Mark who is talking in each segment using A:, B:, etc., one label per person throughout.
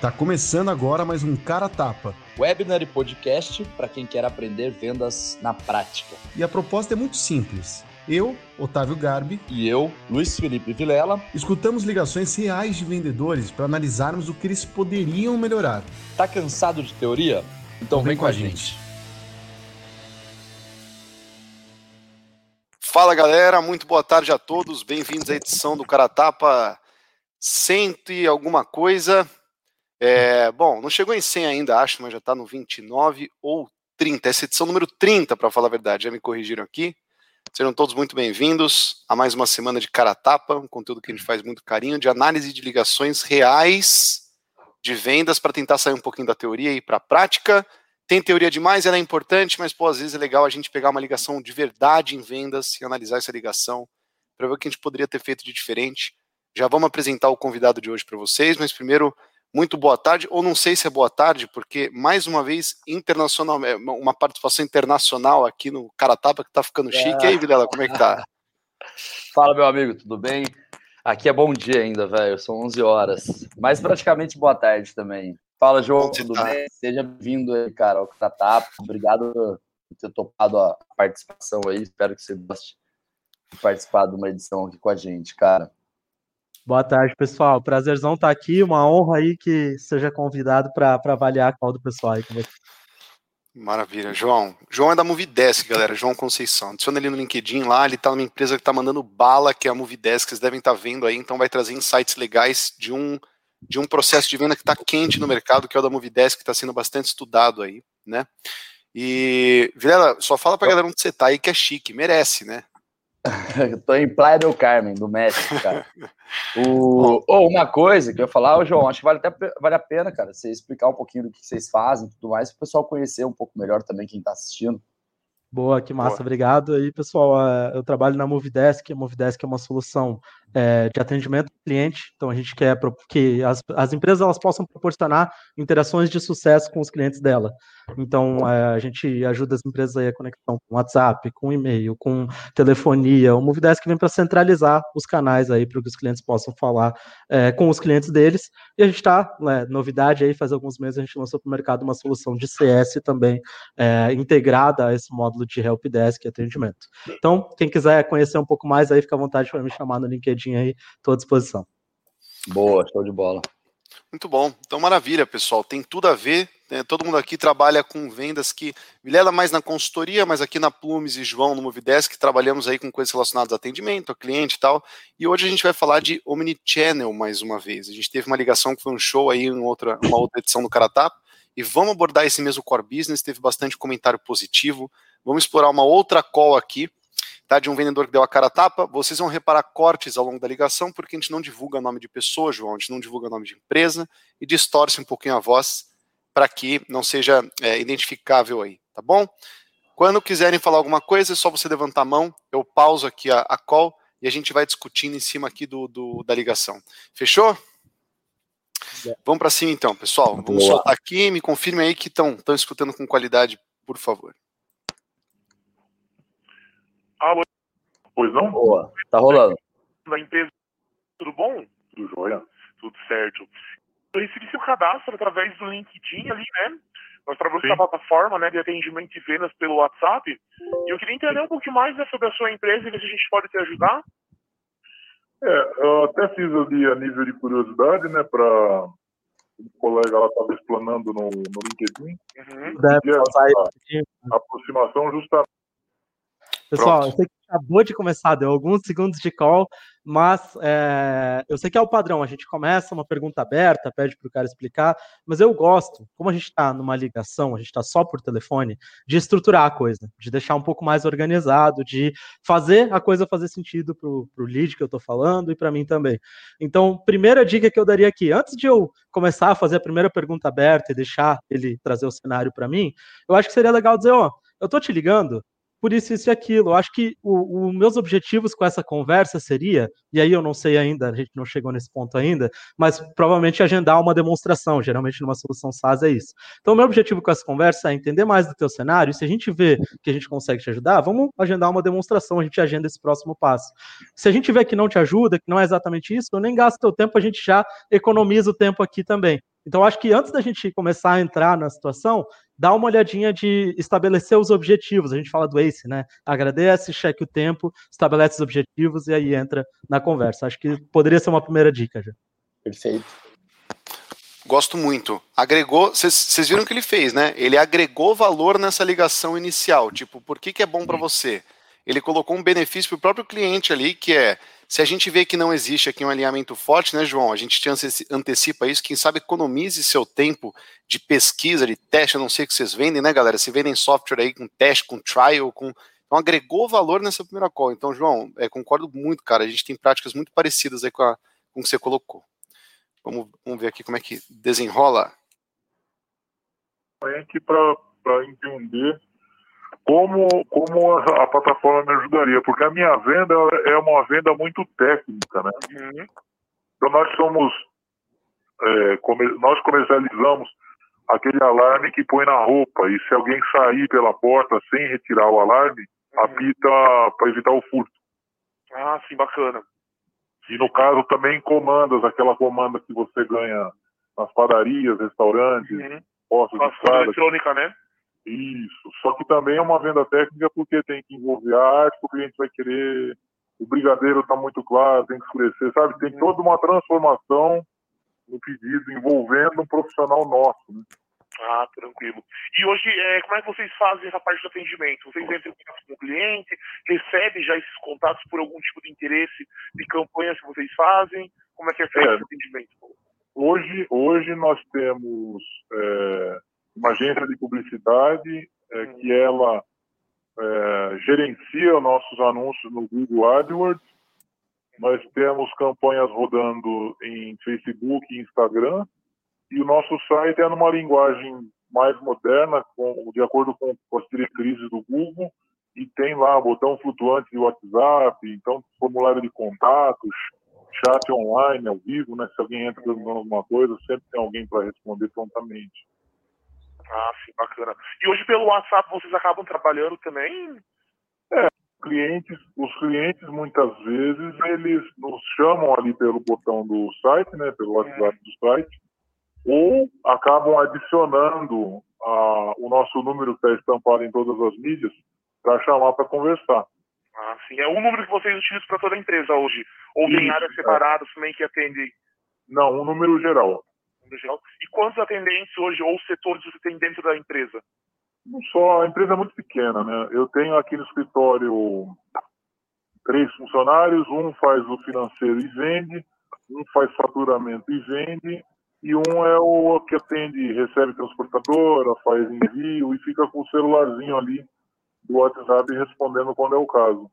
A: Tá começando agora mais um Cara Tapa.
B: Webinar e podcast para quem quer aprender vendas na prática.
A: E a proposta é muito simples. Eu, Otávio Garbi,
B: e eu, Luiz Felipe Vilela,
A: escutamos ligações reais de vendedores para analisarmos o que eles poderiam melhorar.
B: Tá cansado de teoria? Então, vem, vem com a gente. gente.
C: Fala galera, muito boa tarde a todos, bem-vindos à edição do Cara Tapa cento e alguma coisa. É, bom, não chegou em 100 ainda, acho, mas já está no 29 ou 30. Essa edição número 30, para falar a verdade, já me corrigiram aqui. Sejam todos muito bem-vindos a mais uma semana de Cara Tapa, um conteúdo que a gente faz muito carinho, de análise de ligações reais de vendas para tentar sair um pouquinho da teoria e ir para a prática. Tem teoria demais, ela é importante, mas pô, às vezes é legal a gente pegar uma ligação de verdade em vendas e analisar essa ligação para ver o que a gente poderia ter feito de diferente. Já vamos apresentar o convidado de hoje para vocês, mas primeiro muito boa tarde, ou não sei se é boa tarde, porque mais uma vez internacional, é, uma participação internacional aqui no Caratapa que tá ficando chique. É. E aí, Vilela, como é que tá?
B: Fala, meu amigo, tudo bem? Aqui é bom dia ainda, velho, são 11 horas, mas praticamente boa tarde também. Fala, João, tudo tá? bem? Seja bem-vindo aí, cara, ao Caratapa. Obrigado por ter topado a participação aí, espero que você goste de participar de uma edição aqui com a gente, cara.
D: Boa tarde, pessoal. Prazerzão estar aqui. Uma honra aí que seja convidado para avaliar a call do pessoal aí com você.
C: Maravilha, João. João é da Movidesk, galera. João Conceição. Adiciona ele no LinkedIn lá. Ele está numa empresa que está mandando bala, que é a Movidesk. Vocês devem estar tá vendo aí. Então vai trazer insights legais de um de um processo de venda que está quente no mercado, que é o da Movidesk, que está sendo bastante estudado aí, né? E, Vilela, só fala pra galera onde você tá aí, que é chique, merece, né?
B: Tô em Playa del Carmen, do México, cara. O... Oh, uma coisa que eu ia falar, oh, João, acho que vale até vale a pena, cara, você explicar um pouquinho do que vocês fazem e tudo mais, para o pessoal conhecer um pouco melhor também quem está assistindo.
D: Boa, que massa, Boa. obrigado. aí, pessoal, é, eu trabalho na Movidesk, a Movidesk é uma solução é, de atendimento ao cliente, então a gente quer que as, as empresas elas possam proporcionar interações de sucesso com os clientes dela. Então, é, a gente ajuda as empresas aí a conexão com WhatsApp, com e-mail, com telefonia. O Movidesk vem para centralizar os canais aí para que os clientes possam falar é, com os clientes deles. E a gente está, né, novidade aí, faz alguns meses a gente lançou para o mercado uma solução de CS também é, integrada a esse módulo de Helpdesk e atendimento. Então, quem quiser conhecer um pouco mais aí, fica à vontade para me chamar no LinkedIn aí, estou à disposição.
B: Boa, show de bola.
C: Muito bom. Então, maravilha, pessoal. Tem tudo a ver. Né? Todo mundo aqui trabalha com vendas que. Vilela mais na consultoria, mas aqui na Plumes e João no Movidesk trabalhamos aí com coisas relacionadas a atendimento, a cliente e tal. E hoje a gente vai falar de Omnichannel mais uma vez. A gente teve uma ligação que foi um show aí em outra, uma outra edição do Caratap. E vamos abordar esse mesmo core business. Teve bastante comentário positivo. Vamos explorar uma outra call aqui tá, de um vendedor que deu a cara a tapa, vocês vão reparar cortes ao longo da ligação, porque a gente não divulga nome de pessoa, João, a gente não divulga nome de empresa e distorce um pouquinho a voz para que não seja é, identificável aí, tá bom? Quando quiserem falar alguma coisa, é só você levantar a mão, eu pauso aqui a, a call e a gente vai discutindo em cima aqui do, do da ligação. Fechou? É. Vamos para cima então, pessoal. Vamos Boa. soltar aqui, me confirme aí que estão escutando com qualidade, por favor.
E: Alô? Pois não?
B: Boa, tá rolando.
E: Da empresa, tudo bom? Tudo jóia? Tudo certo. Eu recebi seu cadastro através do LinkedIn ali, né? Nós trabalhamos com a plataforma né, de atendimento de vendas pelo WhatsApp. E eu queria entender um pouquinho mais né, sobre a sua empresa e ver se a gente pode te ajudar.
F: É, eu até fiz ali a nível de curiosidade, né, para o colega lá estava explanando no, no LinkedIn. Uhum. Deve a, a aproximação justamente
D: Pessoal, Pronto. eu sei que acabou de começar, deu alguns segundos de call, mas é, eu sei que é o padrão. A gente começa uma pergunta aberta, pede para o cara explicar, mas eu gosto, como a gente está numa ligação, a gente está só por telefone, de estruturar a coisa, de deixar um pouco mais organizado, de fazer a coisa fazer sentido para o lead que eu estou falando e para mim também. Então, primeira dica que eu daria aqui, antes de eu começar a fazer a primeira pergunta aberta e deixar ele trazer o cenário para mim, eu acho que seria legal dizer, ó, eu tô te ligando por isso, isso e aquilo. Eu acho que os meus objetivos com essa conversa seria, e aí eu não sei ainda, a gente não chegou nesse ponto ainda, mas provavelmente agendar uma demonstração. Geralmente numa solução SaaS é isso. Então, o meu objetivo com essa conversa é entender mais do teu cenário. E se a gente vê que a gente consegue te ajudar, vamos agendar uma demonstração, a gente agenda esse próximo passo. Se a gente vê que não te ajuda, que não é exatamente isso, eu nem gasto teu tempo, a gente já economiza o tempo aqui também. Então, acho que antes da gente começar a entrar na situação, dá uma olhadinha de estabelecer os objetivos. A gente fala do ACE, né? Agradece, cheque o tempo, estabelece os objetivos e aí entra na conversa. Acho que poderia ser uma primeira dica já.
B: Perfeito.
C: Gosto muito. Agregou, vocês viram o que ele fez, né? Ele agregou valor nessa ligação inicial. Tipo, por que, que é bom para você? Ele colocou um benefício para o próprio cliente ali, que é se a gente vê que não existe aqui um alinhamento forte, né, João? A gente te antecipa isso, quem sabe economize seu tempo de pesquisa, de teste, eu não sei o que vocês vendem, né, galera? Se vendem software aí com teste, com trial, com. Então agregou valor nessa primeira call. Então, João, é, concordo muito, cara. A gente tem práticas muito parecidas aí com, a, com o que você colocou. Vamos, vamos ver aqui como é que desenrola.
F: Para entender como, como a, a, plataforma me ajudaria, porque a minha venda é uma venda muito técnica, né? Uhum. Então nós somos, é, nós comercializamos aquele alarme que põe na roupa e se alguém sair pela porta sem retirar o alarme, uhum. apita para evitar o furto.
E: Ah, sim, bacana.
F: E no caso também comandas, aquela comanda que você ganha nas padarias, restaurantes, uhum. postos de estrada.
E: eletrônica, né?
F: Isso. Só que também é uma venda técnica porque tem que envolver a arte, o cliente vai querer. O brigadeiro está muito claro, tem que escurecer, sabe? Tem toda uma transformação no pedido envolvendo um profissional nosso. Né?
E: Ah, tranquilo. E hoje, é, como é que vocês fazem essa parte do atendimento? Vocês entram em contato com o cliente, recebem já esses contatos por algum tipo de interesse de campanha que vocês fazem? Como é que é feito é. esse atendimento?
F: Hoje, hoje nós temos é, uma agência de publicidade é, que ela é, gerencia nossos anúncios no Google AdWords. Nós temos campanhas rodando em Facebook e Instagram. E o nosso site é numa linguagem mais moderna, com, de acordo com, com as diretrizes do Google. E tem lá botão flutuante de WhatsApp, então formulário de contatos, chat online, ao vivo, né? Se alguém entra perguntando alguma coisa, sempre tem alguém para responder prontamente.
E: Ah, sim, bacana. E hoje pelo WhatsApp vocês acabam trabalhando também?
F: É, clientes, os clientes muitas vezes eles nos chamam ali pelo botão do site, né, pelo WhatsApp é. do site, ou acabam adicionando a, o nosso número que está estampado em todas as mídias para chamar para conversar.
E: Ah, sim. É o número que vocês utilizam para toda a empresa hoje? Ou tem áreas é. separadas também que atendem?
F: Não, um número geral
E: geral. E quantos atendentes hoje ou setores você tem dentro da empresa?
F: Não só, a empresa é muito pequena, né? Eu tenho aqui no escritório três funcionários, um faz o financeiro e vende, um faz faturamento e vende, e um é o que atende, recebe transportadora, faz envio e fica com o celularzinho ali do WhatsApp respondendo quando é o caso.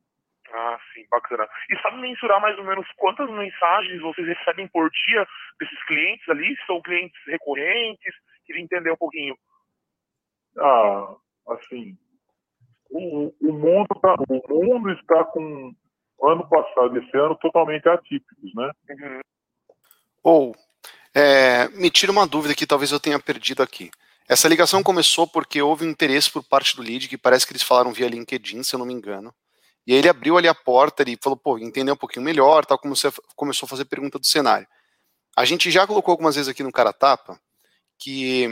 E: Ah, sim, bacana. E sabe mensurar mais ou menos quantas mensagens vocês recebem por dia desses clientes ali? São clientes recorrentes? Queria entender um pouquinho.
F: Ah, assim, o, o, mundo, tá, o mundo está com ano passado e esse ano totalmente atípicos, né? Uhum.
C: Ou, é, me tira uma dúvida que talvez eu tenha perdido aqui. Essa ligação começou porque houve um interesse por parte do lead, que parece que eles falaram via LinkedIn, se eu não me engano. E aí ele abriu ali a porta e falou, pô, entendeu um pouquinho melhor, tal, começou, começou a fazer pergunta do cenário. A gente já colocou algumas vezes aqui no Cara Tapa que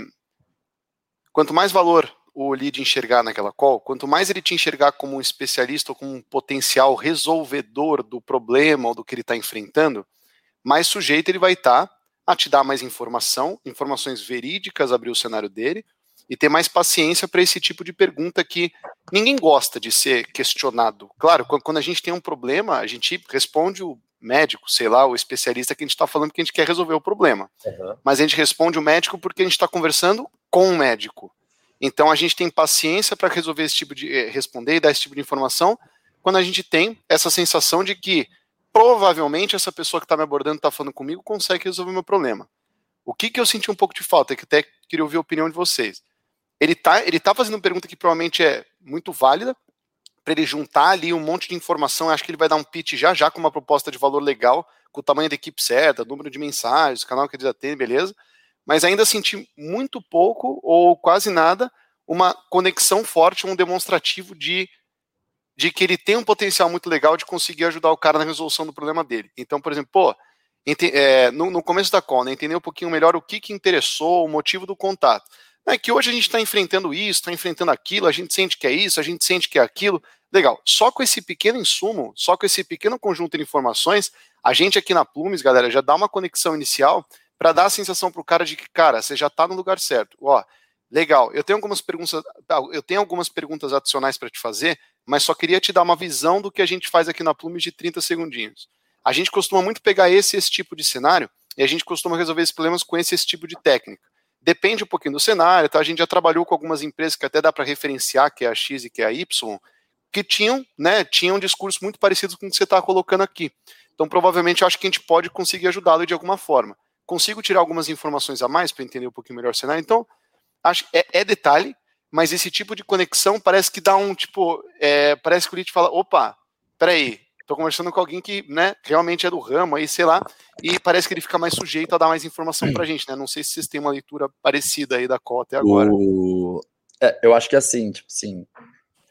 C: quanto mais valor o lead enxergar naquela call, quanto mais ele te enxergar como um especialista ou como um potencial resolvedor do problema ou do que ele está enfrentando, mais sujeito ele vai estar tá a te dar mais informação, informações verídicas, abrir o cenário dele, e ter mais paciência para esse tipo de pergunta que ninguém gosta de ser questionado. Claro, quando a gente tem um problema, a gente responde o médico, sei lá, o especialista que a gente está falando que a gente quer resolver o problema. Uhum. Mas a gente responde o médico porque a gente está conversando com o médico. Então a gente tem paciência para resolver esse tipo de eh, responder e dar esse tipo de informação quando a gente tem essa sensação de que provavelmente essa pessoa que está me abordando, está falando comigo, consegue resolver o meu problema. O que, que eu senti um pouco de falta, que até queria ouvir a opinião de vocês ele tá, ele tá fazendo uma pergunta que provavelmente é muito válida, para ele juntar ali um monte de informação. Acho que ele vai dar um pitch já já com uma proposta de valor legal, com o tamanho da equipe certa, número de mensagens, canal que eles atendem, beleza. Mas ainda senti muito pouco ou quase nada uma conexão forte, um demonstrativo de, de que ele tem um potencial muito legal de conseguir ajudar o cara na resolução do problema dele. Então, por exemplo, pô, é, no, no, começo da call, né, entender um pouquinho melhor o que, que interessou, o motivo do contato. É que hoje a gente está enfrentando isso, está enfrentando aquilo, a gente sente que é isso, a gente sente que é aquilo. Legal. Só com esse pequeno insumo, só com esse pequeno conjunto de informações, a gente aqui na Plumes, galera, já dá uma conexão inicial para dar a sensação para o cara de que, cara, você já está no lugar certo. Ó, legal. Eu tenho algumas perguntas, eu tenho algumas perguntas adicionais para te fazer, mas só queria te dar uma visão do que a gente faz aqui na Plumes de 30 segundinhos. A gente costuma muito pegar esse esse tipo de cenário e a gente costuma resolver esses problemas com esse, esse tipo de técnica. Depende um pouquinho do cenário, tá? A gente já trabalhou com algumas empresas que até dá para referenciar, que é a X e que é a Y, que tinham, né, tinham um discurso muito parecido com o que você está colocando aqui. Então, provavelmente, acho que a gente pode conseguir ajudá-lo de alguma forma. Consigo tirar algumas informações a mais para entender um pouquinho melhor o cenário. Então, acho é, é detalhe, mas esse tipo de conexão parece que dá um tipo, é, parece que o lead fala, opa, peraí, estou conversando com alguém que, né, realmente é do ramo aí, sei lá, e parece que ele fica mais sujeito a dar mais informação para a gente, né? Não sei se vocês têm uma leitura parecida aí da cota agora.
B: O... É, eu acho que é assim, tipo assim,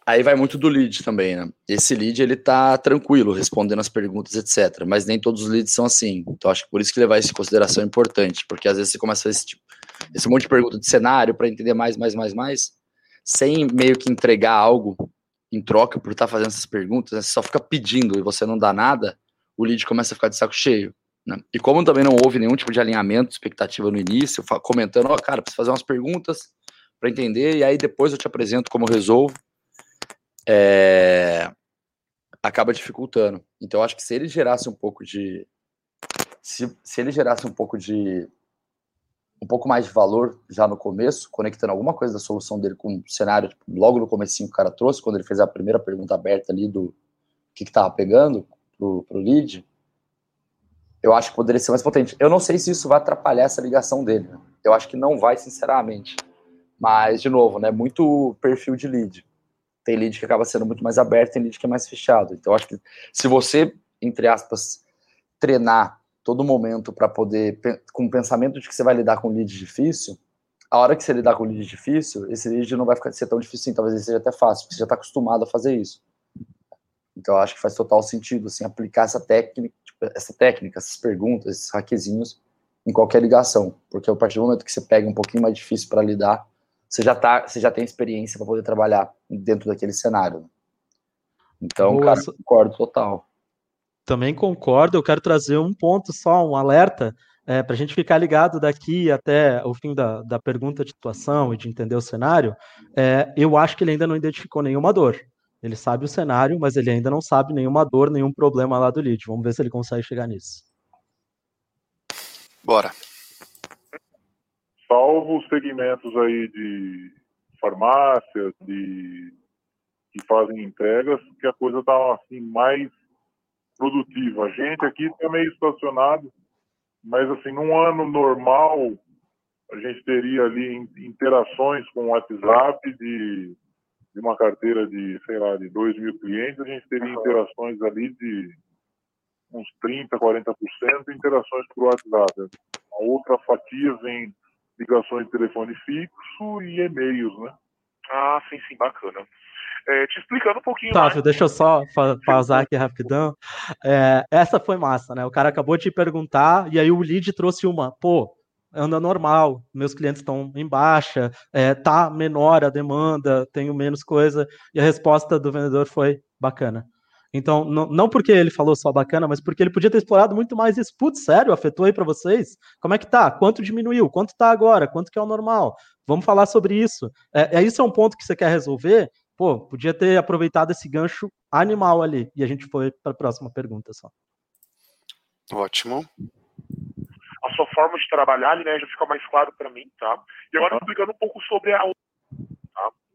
B: Aí vai muito do lead também, né? Esse lead ele tá tranquilo, respondendo as perguntas, etc. Mas nem todos os leads são assim. Então acho que por isso que levar isso em consideração é importante, porque às vezes você começa a esse, tipo, esse monte de pergunta de cenário para entender mais, mais, mais, mais, sem meio que entregar algo em troca por estar tá fazendo essas perguntas, né? você só fica pedindo e você não dá nada, o lead começa a ficar de saco cheio. Né? E como também não houve nenhum tipo de alinhamento, expectativa no início, comentando, ó, oh, cara, preciso fazer umas perguntas para entender, e aí depois eu te apresento como resolvo é, acaba dificultando. Então, acho que se ele gerasse um pouco de. Se, se ele gerasse um pouco de. Um pouco mais de valor já no começo, conectando alguma coisa da solução dele com o cenário, tipo, logo no começo que o cara trouxe, quando ele fez a primeira pergunta aberta ali do que, que tava pegando pro, pro lead, eu acho que poderia ser mais potente. Eu não sei se isso vai atrapalhar essa ligação dele. Né? Eu acho que não vai, sinceramente. Mas, de novo, né? Muito perfil de lead tem lead que acaba sendo muito mais aberto, tem lead que é mais fechado. Então, acho que se você, entre aspas, treinar todo momento para poder, com o pensamento de que você vai lidar com lead difícil, a hora que você lidar com lead difícil, esse lead não vai ficar ser tão difícil assim, talvez ele seja até fácil, porque você já está acostumado a fazer isso. Então, acho que faz total sentido, assim, aplicar essa técnica, tipo, essa técnica, essas perguntas, esses hackezinhos em qualquer ligação, porque a partir do momento que você pega um pouquinho mais difícil para lidar, você já tá, você já tem experiência para poder trabalhar dentro daquele cenário. Então, Boa. cara, concordo total.
D: Também concordo. Eu quero trazer um ponto só, um alerta, é, para a gente ficar ligado daqui até o fim da, da pergunta de situação e de entender o cenário. É, eu acho que ele ainda não identificou nenhuma dor. Ele sabe o cenário, mas ele ainda não sabe nenhuma dor, nenhum problema lá do lead. Vamos ver se ele consegue chegar nisso.
C: Bora
F: salvo os segmentos aí de farmácias, de que fazem entregas, que a coisa está assim mais produtiva. A gente aqui está meio estacionado, mas assim, num ano normal, a gente teria ali interações com o WhatsApp de, de uma carteira de, sei lá, de 2 mil clientes, a gente teria interações ali de uns 30%, 40% interações por WhatsApp. A outra fatia vem ligações de telefone fixo e e-mails, né?
E: Ah, sim, sim, bacana. É, te explicando um pouquinho
D: tá, mais. deixa eu só pausar aqui rapidão. É, essa foi massa, né? O cara acabou de perguntar e aí o lead trouxe uma, pô, anda normal, meus clientes estão em baixa, é, tá menor a demanda, tenho menos coisa, e a resposta do vendedor foi bacana. Então, não, não porque ele falou só bacana, mas porque ele podia ter explorado muito mais isso. Putz, sério, afetou aí para vocês? Como é que tá? Quanto diminuiu? Quanto tá agora? Quanto que é o normal? Vamos falar sobre isso. É, é isso é um ponto que você quer resolver? Pô, podia ter aproveitado esse gancho animal ali. E a gente foi para a próxima pergunta só.
C: Ótimo.
E: A sua forma de trabalhar ali, né, já fica mais claro para mim, tá? E agora explicando um pouco sobre a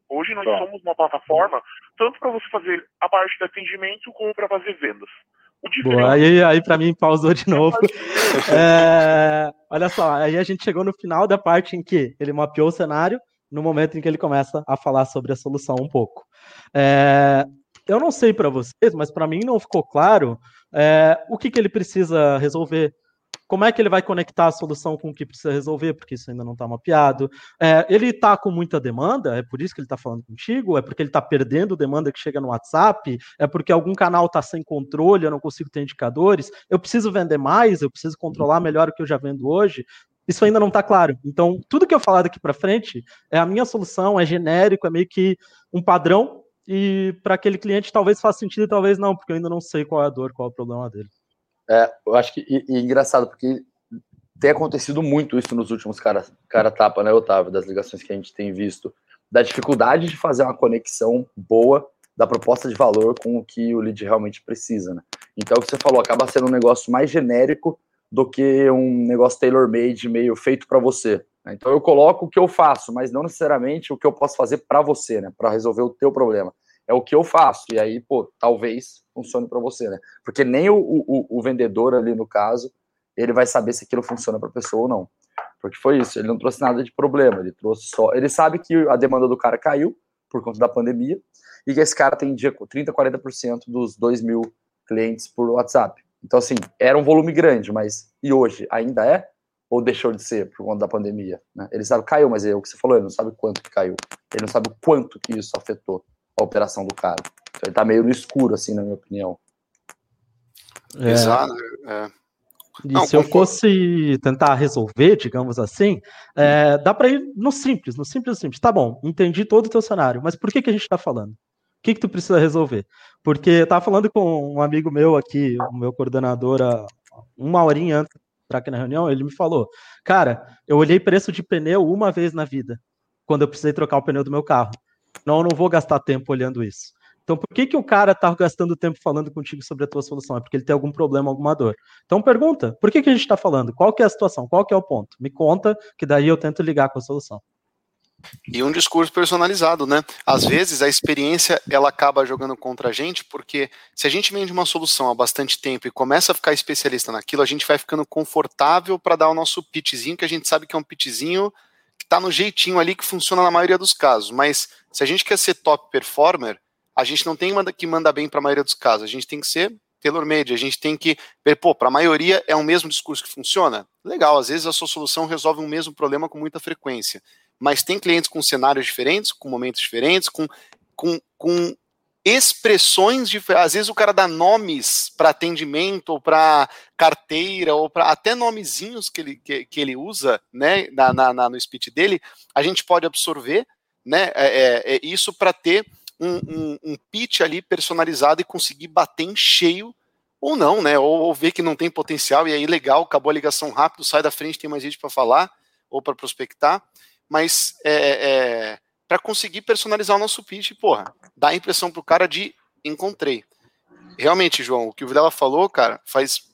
E: Hoje nós tá. somos uma plataforma tanto para você fazer a parte de atendimento como para fazer vendas.
D: Boa, aí, aí para mim pausou de novo. é, olha só, aí a gente chegou no final da parte em que ele mapeou o cenário, no momento em que ele começa a falar sobre a solução um pouco. É, eu não sei para vocês, mas para mim não ficou claro é, o que, que ele precisa resolver. como é que ele vai conectar a solução com o que precisa resolver, porque isso ainda não está mapeado. É, ele está com muita demanda, é por isso que ele está falando contigo, é porque ele está perdendo demanda que chega no WhatsApp, é porque algum canal está sem controle, eu não consigo ter indicadores, eu preciso vender mais, eu preciso controlar melhor o que eu já vendo hoje. Isso ainda não está claro. Então, tudo que eu falar daqui para frente é a minha solução, é genérico, é meio que um padrão, e para aquele cliente talvez faça sentido talvez não, porque eu ainda não sei qual é a dor, qual é o problema dele.
B: É, eu acho que e, e engraçado, porque tem acontecido muito isso nos últimos cara, cara tapa, né, Otávio, das ligações que a gente tem visto, da dificuldade de fazer uma conexão boa da proposta de valor com o que o lead realmente precisa, né? Então, o que você falou, acaba sendo um negócio mais genérico do que um negócio tailor-made, meio feito para você. Né? Então, eu coloco o que eu faço, mas não necessariamente o que eu posso fazer para você, né? Para resolver o teu problema. É o que eu faço. E aí, pô, talvez funcione para você, né? Porque nem o, o, o, vendedor ali, no caso, ele vai saber se aquilo funciona para a pessoa ou não. Porque foi isso, ele não trouxe nada de problema, ele trouxe só. Ele sabe que a demanda do cara caiu por conta da pandemia e que esse cara tem dia 30, 40% dos 2 mil clientes por WhatsApp. Então, assim, era um volume grande, mas e hoje ainda é? Ou deixou de ser por conta da pandemia? Né? Ele sabe que caiu, mas é o que você falou, ele não sabe quanto que caiu. Ele não sabe o quanto que isso afetou a operação do cara. Então, ele tá meio no escuro, assim, na minha opinião.
D: É. Exato. É. E não, se eu fosse tentar resolver, digamos assim, é, dá para ir no simples, no simples, simples. Tá bom, entendi todo o teu cenário, mas por que, que a gente está falando? O que, que tu precisa resolver? Porque eu falando com um amigo meu aqui, o meu coordenador, uma horinha antes para aqui na reunião, ele me falou, cara, eu olhei preço de pneu uma vez na vida, quando eu precisei trocar o pneu do meu carro. Não, eu não vou gastar tempo olhando isso. Então, por que, que o cara está gastando tempo falando contigo sobre a tua solução? É porque ele tem algum problema, alguma dor. Então, pergunta, por que, que a gente está falando? Qual que é a situação? Qual que é o ponto? Me conta, que daí eu tento ligar com a solução.
C: E um discurso personalizado, né? Às vezes a experiência ela acaba jogando contra a gente, porque se a gente vende uma solução há bastante tempo e começa a ficar especialista naquilo, a gente vai ficando confortável para dar o nosso pitchzinho, que a gente sabe que é um pitchzinho que está no jeitinho ali que funciona na maioria dos casos. Mas se a gente quer ser top performer, a gente não tem que mandar bem para a maioria dos casos, a gente tem que ser tailor-made, a gente tem que ver, pô, para a maioria é o mesmo discurso que funciona? Legal, às vezes a sua solução resolve um mesmo problema com muita frequência, mas tem clientes com cenários diferentes, com momentos diferentes, com, com, com expressões diferentes. Às vezes o cara dá nomes para atendimento, ou para carteira, ou para até nomezinhos que ele, que, que ele usa né, na, na, na, no speech dele, a gente pode absorver né, é, é, é isso para ter um, um, um pitch ali personalizado e conseguir bater em cheio ou não, né? Ou, ou, ver que não tem potencial e aí legal, acabou a ligação rápido, sai da frente, tem mais gente para falar ou para prospectar, mas é, é, para conseguir personalizar o nosso pitch, porra, dá a impressão pro cara de encontrei. Realmente, João, o que o Vilela falou, cara, faz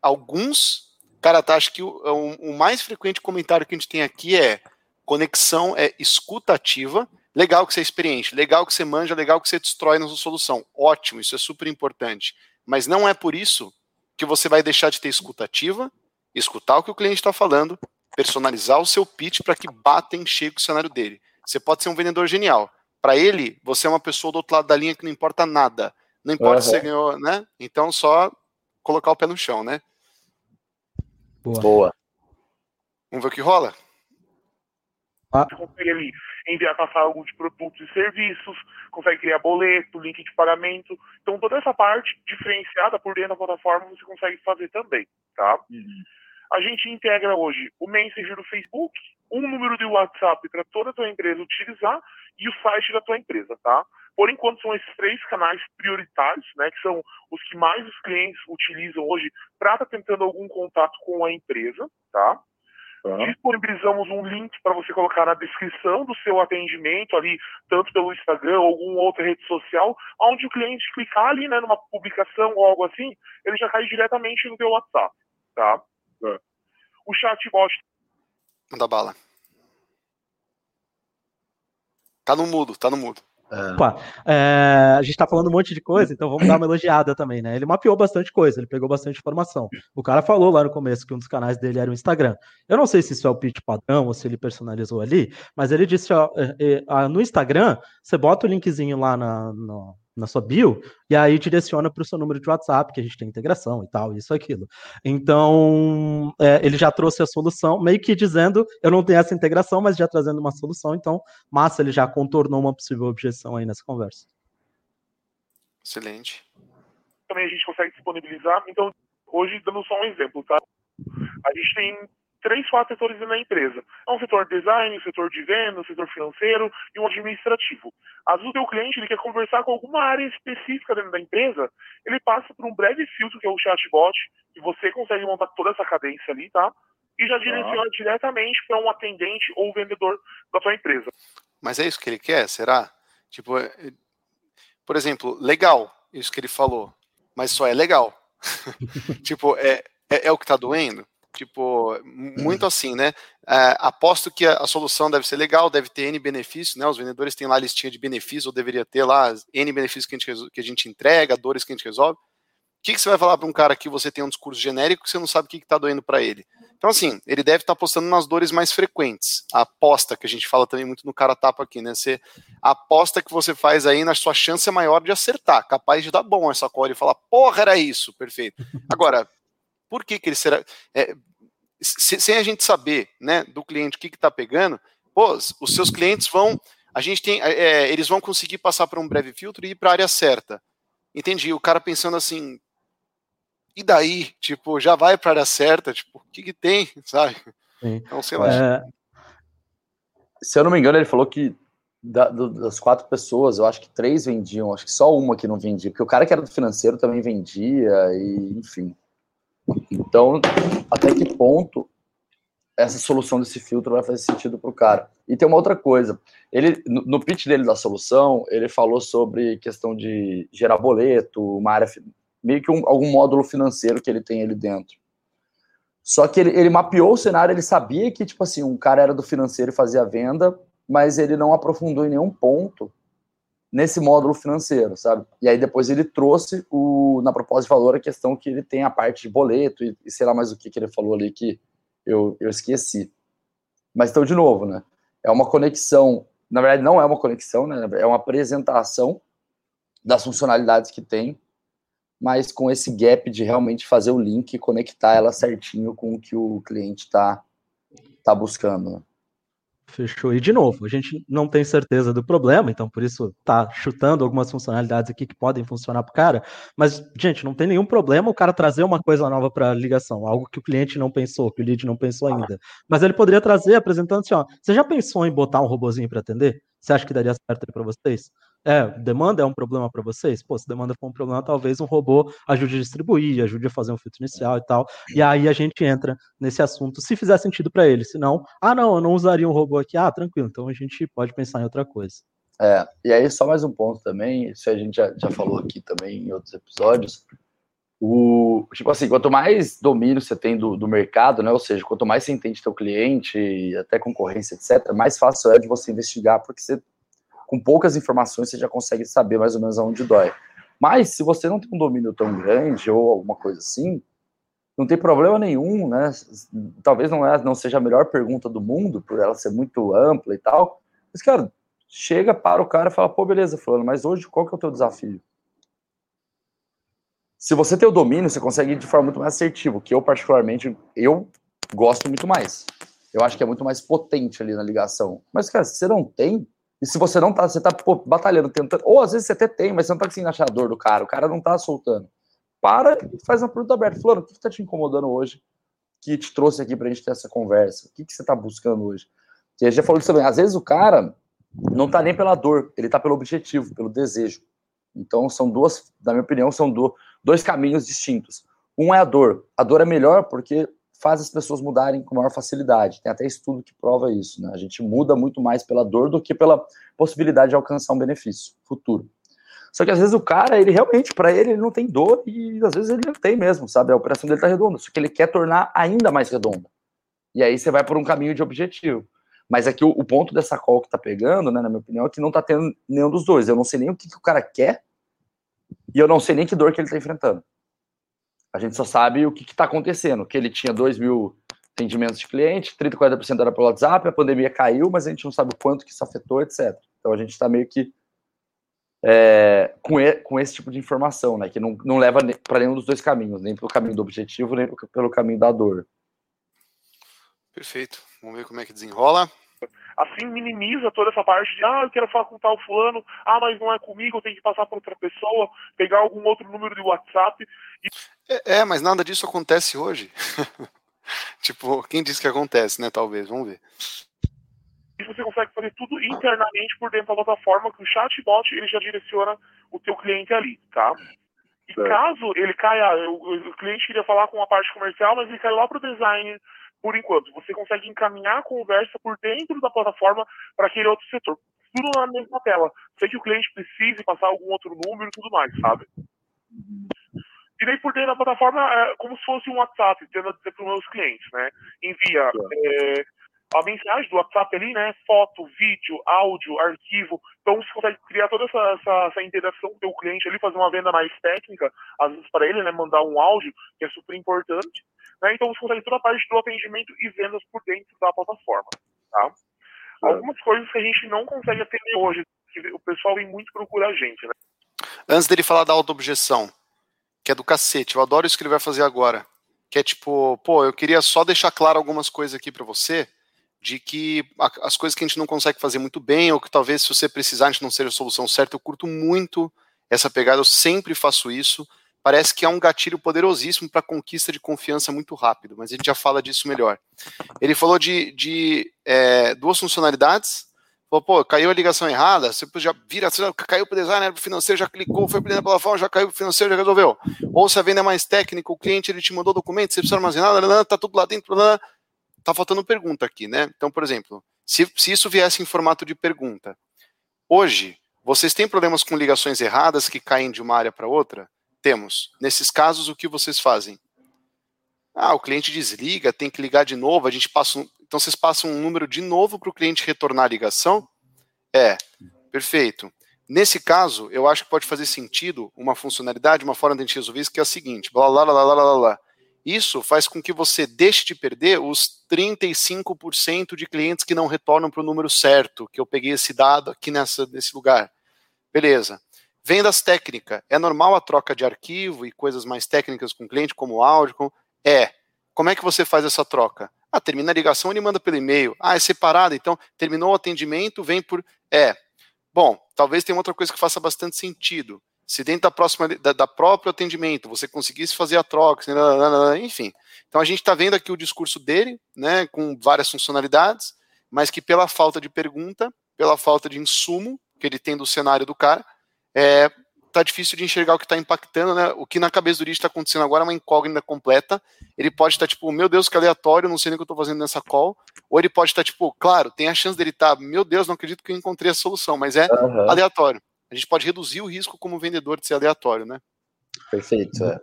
C: alguns, cara, tá, acho que o, o, o mais frequente comentário que a gente tem aqui é conexão é escutativa Legal que você é experiente, legal que você manja, legal que você destrói na sua solução. Ótimo, isso é super importante. Mas não é por isso que você vai deixar de ter escutativa, escutar o que o cliente está falando, personalizar o seu pitch para que bata em cheio com o cenário dele. Você pode ser um vendedor genial. Para ele, você é uma pessoa do outro lado da linha que não importa nada. Não importa uhum. se você ganhou, né? Então só colocar o pé no chão, né?
B: Boa. Boa.
C: Vamos ver o que rola?
E: Ah. ali enviar catálogo de produtos e serviços, consegue criar boleto, link de pagamento. Então, toda essa parte diferenciada por dentro da plataforma você consegue fazer também, tá? Uhum. A gente integra hoje o Messenger do Facebook, um número de WhatsApp para toda a tua empresa utilizar e o site da tua empresa, tá? Por enquanto, são esses três canais prioritários, né, que são os que mais os clientes utilizam hoje para estar tá tentando algum contato com a empresa, tá? Uhum. Disponibilizamos um link para você colocar na descrição do seu atendimento ali, tanto pelo Instagram ou alguma outra rede social, onde o cliente clicar ali, né, numa publicação ou algo assim, ele já cai diretamente no teu WhatsApp, tá? Uhum. O chatbot.
C: Manda bala. Tá no mudo, tá no mudo.
D: É. Opa, é, a gente tá falando um monte de coisa, então vamos dar uma elogiada também, né? Ele mapeou bastante coisa, ele pegou bastante informação. O cara falou lá no começo que um dos canais dele era o Instagram. Eu não sei se isso é o pitch padrão ou se ele personalizou ali, mas ele disse, ó, é, é, no Instagram, você bota o linkzinho lá na, no, na sua bio, e aí direciona para o seu número de WhatsApp, que a gente tem integração e tal, isso aquilo. Então, é, ele já trouxe a solução, meio que dizendo, eu não tenho essa integração, mas já trazendo uma solução, então, massa, ele já contornou uma possível objeção aí nessa conversa.
C: Excelente.
E: Também a gente consegue disponibilizar, então, hoje, dando só um exemplo, tá? A gente tem três, quatro setores na empresa. É um setor de design, um setor de venda, um setor financeiro e um administrativo. Às vezes o teu cliente ele quer conversar com alguma área específica dentro da empresa, ele passa por um breve filtro que é o chatbot, e você consegue montar toda essa cadência ali, tá? E já direciona ah. diretamente para um atendente ou vendedor da sua empresa.
C: Mas é isso que ele quer, será? Tipo, é, por exemplo, legal isso que ele falou, mas só é legal. tipo, é, é, é o que está doendo? Tipo, muito assim, né? É, aposto que a, a, solução deve ser legal, deve ter N benefícios, né? Os vendedores têm lá a listinha de benefícios, ou deveria ter lá N benefícios que a gente, que a gente entrega, dores que a gente resolve. O que, que você vai falar para um cara que você tem um discurso genérico que você não sabe o que está doendo para ele? Então, assim, ele deve estar tá apostando nas dores mais frequentes. A aposta, que a gente fala também muito no cara tapa aqui, né? Você, a aposta que você faz aí, na sua chance é maior de acertar, capaz de dar bom essa cola e falar, porra, era isso, perfeito. Agora, por que, que ele será. É, sem a gente saber né, do cliente o que está pegando, pô, os seus clientes vão. A gente tem. É, é, eles vão conseguir passar por um breve filtro e ir para a área certa. Entendi. O cara pensando assim. E daí? Tipo, já vai para a área certa? Tipo, o que, que tem? Sabe? Sim. Então, sei lá. É...
B: Se eu não me engano, ele falou que da, do, das quatro pessoas, eu acho que três vendiam, acho que só uma que não vendia, porque o cara que era do financeiro também vendia, e enfim. Então, até que ponto essa solução desse filtro vai fazer sentido para o cara? E tem uma outra coisa. Ele, no pitch dele da solução, ele falou sobre questão de gerar boleto, uma área, meio que um, algum módulo financeiro que ele tem ali dentro. Só que ele, ele mapeou o cenário, ele sabia que, tipo assim, um cara era do financeiro e fazia venda, mas ele não aprofundou em nenhum ponto nesse módulo financeiro, sabe? E aí depois ele trouxe o, na proposta de valor a questão que ele tem a parte de boleto e, e sei lá mais o que, que ele falou ali que eu, eu esqueci. Mas então, de novo, né? É uma conexão, na verdade não é uma conexão, né? É uma apresentação das funcionalidades que tem, mas com esse gap de realmente fazer o link e conectar ela certinho com o que o cliente está tá buscando. Né?
D: Fechou. E de novo, a gente não tem certeza do problema, então por isso tá chutando algumas funcionalidades aqui que podem funcionar para o cara. Mas, gente, não tem nenhum problema o cara trazer uma coisa nova para ligação, algo que o cliente não pensou, que o lead não pensou ainda. Mas ele poderia trazer apresentando assim: ó, você já pensou em botar um robozinho para atender? Você acha que daria certo para vocês? É, demanda é um problema para vocês? Pô, se demanda for um problema, talvez um robô ajude a distribuir, ajude a fazer um filtro inicial e tal. E aí a gente entra nesse assunto, se fizer sentido para ele. Se não, ah, não, eu não usaria um robô aqui. Ah, tranquilo, então a gente pode pensar em outra coisa.
B: É, e aí só mais um ponto também, isso a gente já, já falou aqui também em outros episódios. O, tipo assim, quanto mais domínio você tem do, do mercado, né? Ou seja, quanto mais você entende teu cliente, até concorrência, etc., mais fácil é de você investigar, porque você com poucas informações você já consegue saber mais ou menos aonde dói. Mas se você não tem um domínio tão grande ou alguma coisa assim, não tem problema nenhum, né? Talvez não, é, não seja a melhor pergunta do mundo, por ela ser muito ampla e tal. Mas, cara, chega para o cara e fala, pô, beleza, falando, mas hoje qual que é o teu desafio? Se você tem o domínio, você consegue ir de forma muito mais assertiva, que eu, particularmente, eu gosto muito mais. Eu acho que é muito mais potente ali na ligação. Mas, cara, se você não tem, e se você não tá, você tá pô, batalhando, tentando, ou às vezes você até tem, mas você não tá achar a dor do cara, o cara não tá soltando. Para e faz uma pergunta aberta. Fulano, o que, que tá te incomodando hoje que te trouxe aqui pra gente ter essa conversa? O que, que você tá buscando hoje? E a gente já falou isso também. Às vezes o cara não tá nem pela dor, ele tá pelo objetivo, pelo desejo. Então são duas, na minha opinião, são do, dois caminhos distintos. Um é a dor. A dor é melhor porque faz as pessoas mudarem com maior facilidade. Tem até estudo que prova isso, né? A gente muda muito mais pela dor do que pela possibilidade de alcançar um benefício futuro. Só que às vezes o cara, ele realmente, para ele, ele não tem dor e às vezes ele não tem mesmo, sabe? A operação dele tá redonda, só que ele quer tornar ainda mais redonda. E aí você vai por um caminho de objetivo. Mas aqui o, o ponto dessa call que tá pegando, né, na minha opinião, é que não tá tendo nenhum dos dois. Eu não sei nem o que, que o cara quer e eu não sei nem que dor que ele tá enfrentando. A gente só sabe o que está acontecendo, que ele tinha 2 mil atendimentos de cliente, 30, 40% era pelo WhatsApp, a pandemia caiu, mas a gente não sabe o quanto que isso afetou, etc. Então a gente está meio que é, com, e, com esse tipo de informação, né? Que não, não leva para nenhum dos dois caminhos, nem pelo caminho do objetivo, nem pelo caminho da dor.
C: Perfeito. Vamos ver como é que desenrola.
E: Assim minimiza toda essa parte de ah, eu quero falar com tal fulano, ah, mas não é comigo, eu tenho que passar para outra pessoa, pegar algum outro número de WhatsApp.
C: E... É, é, mas nada disso acontece hoje. tipo, quem disse que acontece, né? Talvez, vamos ver
E: você consegue fazer tudo internamente por dentro da plataforma, que o chatbot ele já direciona o teu cliente ali, tá? E certo. caso ele caia, o, o, cliente queria falar com a parte comercial, mas ele caiu lá para o design por enquanto. Você consegue encaminhar a conversa por dentro da plataforma para aquele outro setor. Tudo na mesma tela. Sei que o cliente precise passar algum outro número e tudo mais, sabe? E daí por dentro da plataforma é como se fosse um WhatsApp, tendo a dizer para os meus clientes, né? Envia é, a mensagem do WhatsApp ali, né? Foto, vídeo, áudio, arquivo. Então você consegue criar toda essa, essa, essa interação com o teu cliente ali, fazer uma venda mais técnica, às vezes para ele, né? Mandar um áudio, que é super importante. Né? Então você consegue toda a parte do atendimento e vendas por dentro da plataforma. Tá? É. Algumas coisas que a gente não consegue atender hoje, que o pessoal vem muito procurar a gente, né?
C: Antes dele falar da auto-objeção, que é do cacete, eu adoro isso que ele vai fazer agora. Que é tipo, pô, eu queria só deixar claro algumas coisas aqui para você de que as coisas que a gente não consegue fazer muito bem, ou que talvez se você precisar a gente não seja a solução certa, eu curto muito essa pegada, eu sempre faço isso. Parece que é um gatilho poderosíssimo para conquista de confiança muito rápido, mas a gente já fala disso melhor. Ele falou de, de é, duas funcionalidades. Falou, pô, caiu a ligação errada, você já vira, caiu para o designer, o financeiro, já clicou, foi para a plataforma, já caiu para o financeiro, já resolveu. Ou se a venda é mais técnica, o cliente ele te mandou documento, você precisa armazenar, tá tudo lá dentro, tá faltando pergunta aqui, né? Então, por exemplo, se, se isso viesse em formato de pergunta, hoje, vocês têm problemas com ligações erradas que caem de uma área para outra? Temos. Nesses casos, o que vocês fazem? Ah, o cliente desliga, tem que ligar de novo, a gente passa um... Então vocês passam um número de novo para o cliente retornar a ligação? É, perfeito. Nesse caso, eu acho que pode fazer sentido uma funcionalidade, uma forma de a gente resolver isso, que é a seguinte: blá blá blá blá blá blá. Isso faz com que você deixe de perder os 35% de clientes que não retornam para o número certo, que eu peguei esse dado aqui nessa, nesse lugar. Beleza. Vendas técnica. É normal a troca de arquivo e coisas mais técnicas com o cliente, como áudio? Com... É. Como é que você faz essa troca? Ah, termina a ligação, ele manda pelo e-mail. Ah, é separado, então terminou o atendimento, vem por. É. Bom, talvez tenha outra coisa que faça bastante sentido se dentro da próxima da, da próprio atendimento você conseguisse fazer a troca, enfim. Então a gente está vendo aqui o discurso dele, né, com várias funcionalidades, mas que pela falta de pergunta, pela falta de insumo que ele tem do cenário do cara, é, tá difícil de enxergar o que está impactando, né? O que na cabeça do está acontecendo agora é uma incógnita completa. Ele pode estar tá, tipo, meu Deus, que aleatório, não sei nem o que eu estou fazendo nessa call. Ou ele pode estar tá, tipo, claro, tem a chance dele estar, tá, meu Deus, não acredito que eu encontrei a solução, mas é uhum. aleatório a gente pode reduzir o risco como vendedor de ser aleatório, né?
B: Perfeito. É.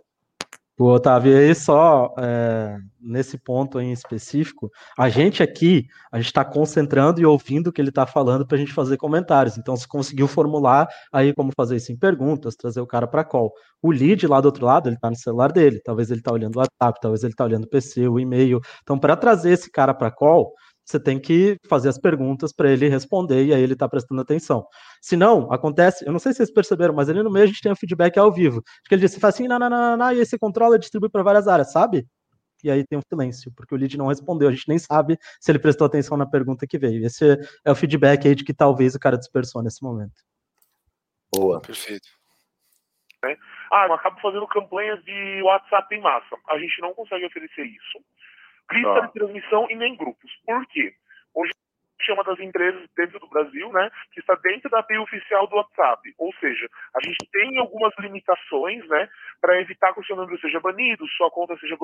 D: O Otávio, aí só é, nesse ponto em específico, a gente aqui, a gente está concentrando e ouvindo o que ele está falando para a gente fazer comentários. Então, se conseguiu formular aí como fazer isso em perguntas, trazer o cara para call. O lead lá do outro lado, ele está no celular dele, talvez ele está olhando o WhatsApp, talvez ele está olhando o PC, o e-mail. Então, para trazer esse cara para call, você tem que fazer as perguntas para ele responder e aí ele está prestando atenção. Se não, acontece, eu não sei se vocês perceberam, mas ali no meio a gente tem o um feedback ao vivo. Que ele disse, faz assim, não, não, não, não, e aí você controla e distribui para várias áreas, sabe? E aí tem um silêncio, porque o lead não respondeu, a gente nem sabe se ele prestou atenção na pergunta que veio. Esse é o feedback aí de que talvez o cara dispersou nesse momento.
C: Boa, perfeito.
E: Ah, eu acabo fazendo campanhas de WhatsApp em massa. A gente não consegue oferecer isso lista tá. de transmissão e nem grupos. Por quê? Hoje é uma das empresas dentro do Brasil, né, que está dentro da API oficial do WhatsApp. Ou seja, a gente tem algumas limitações, né, para evitar que o seu número seja banido, sua conta seja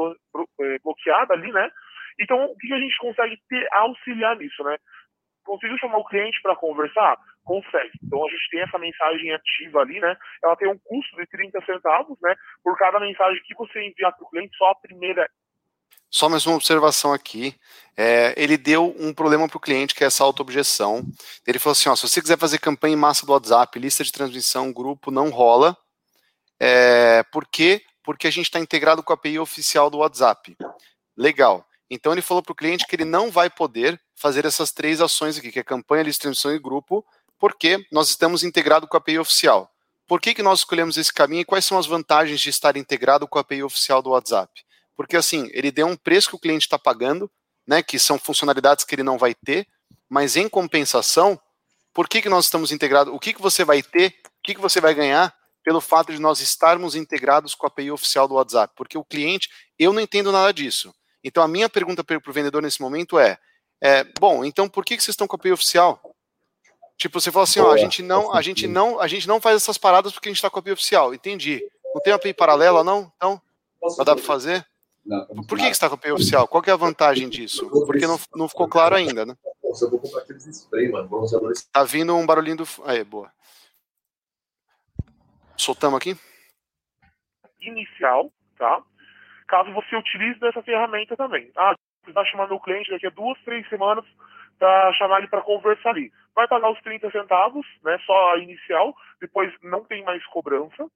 E: é, bloqueada ali, né. Então, o que a gente consegue ter auxiliar nisso, né? Conseguiu chamar o cliente para conversar? Consegue. Então a gente tem essa mensagem ativa ali, né? Ela tem um custo de 30 centavos, né? Por cada mensagem que você enviar para o cliente, só a primeira
C: só mais uma observação aqui. É, ele deu um problema para o cliente, que é essa auto-objeção. Ele falou assim: ó, se você quiser fazer campanha em massa do WhatsApp, lista de transmissão, grupo, não rola. É, por quê? Porque a gente está integrado com a API oficial do WhatsApp. Legal. Então ele falou para o cliente que ele não vai poder fazer essas três ações aqui, que é campanha, lista de transmissão e grupo, Porque nós estamos integrados com a API oficial. Por que, que nós escolhemos esse caminho e quais são as vantagens de estar integrado com a API oficial do WhatsApp? Porque assim, ele deu um preço que o cliente está pagando, né, que são funcionalidades que ele não vai ter, mas em compensação, por que, que nós estamos integrados? O que, que você vai ter? O que, que você vai ganhar pelo fato de nós estarmos integrados com a API oficial do WhatsApp? Porque o cliente, eu não entendo nada disso. Então a minha pergunta para o vendedor nesse momento é, é, bom, então por que, que vocês estão com a API oficial? Tipo, você fala assim, ó, a gente não, a gente não, a gente não faz essas paradas porque a gente está com a API oficial. Entendi. Não tem uma API paralela, não? Então, não dá para fazer? Por que, que está com a API oficial? Qual é a vantagem disso? Porque não, não ficou claro ainda, né? Eu vou comprar aqueles spray, mano. Tá vindo um barulhinho do. Aí, boa. Soltamos aqui?
E: Inicial, tá? Caso você utilize dessa ferramenta também. Ah, vai chamar meu cliente daqui a duas, três semanas para chamar ele para conversar ali. Vai pagar os 30 centavos, né? Só a inicial, depois não tem mais cobrança.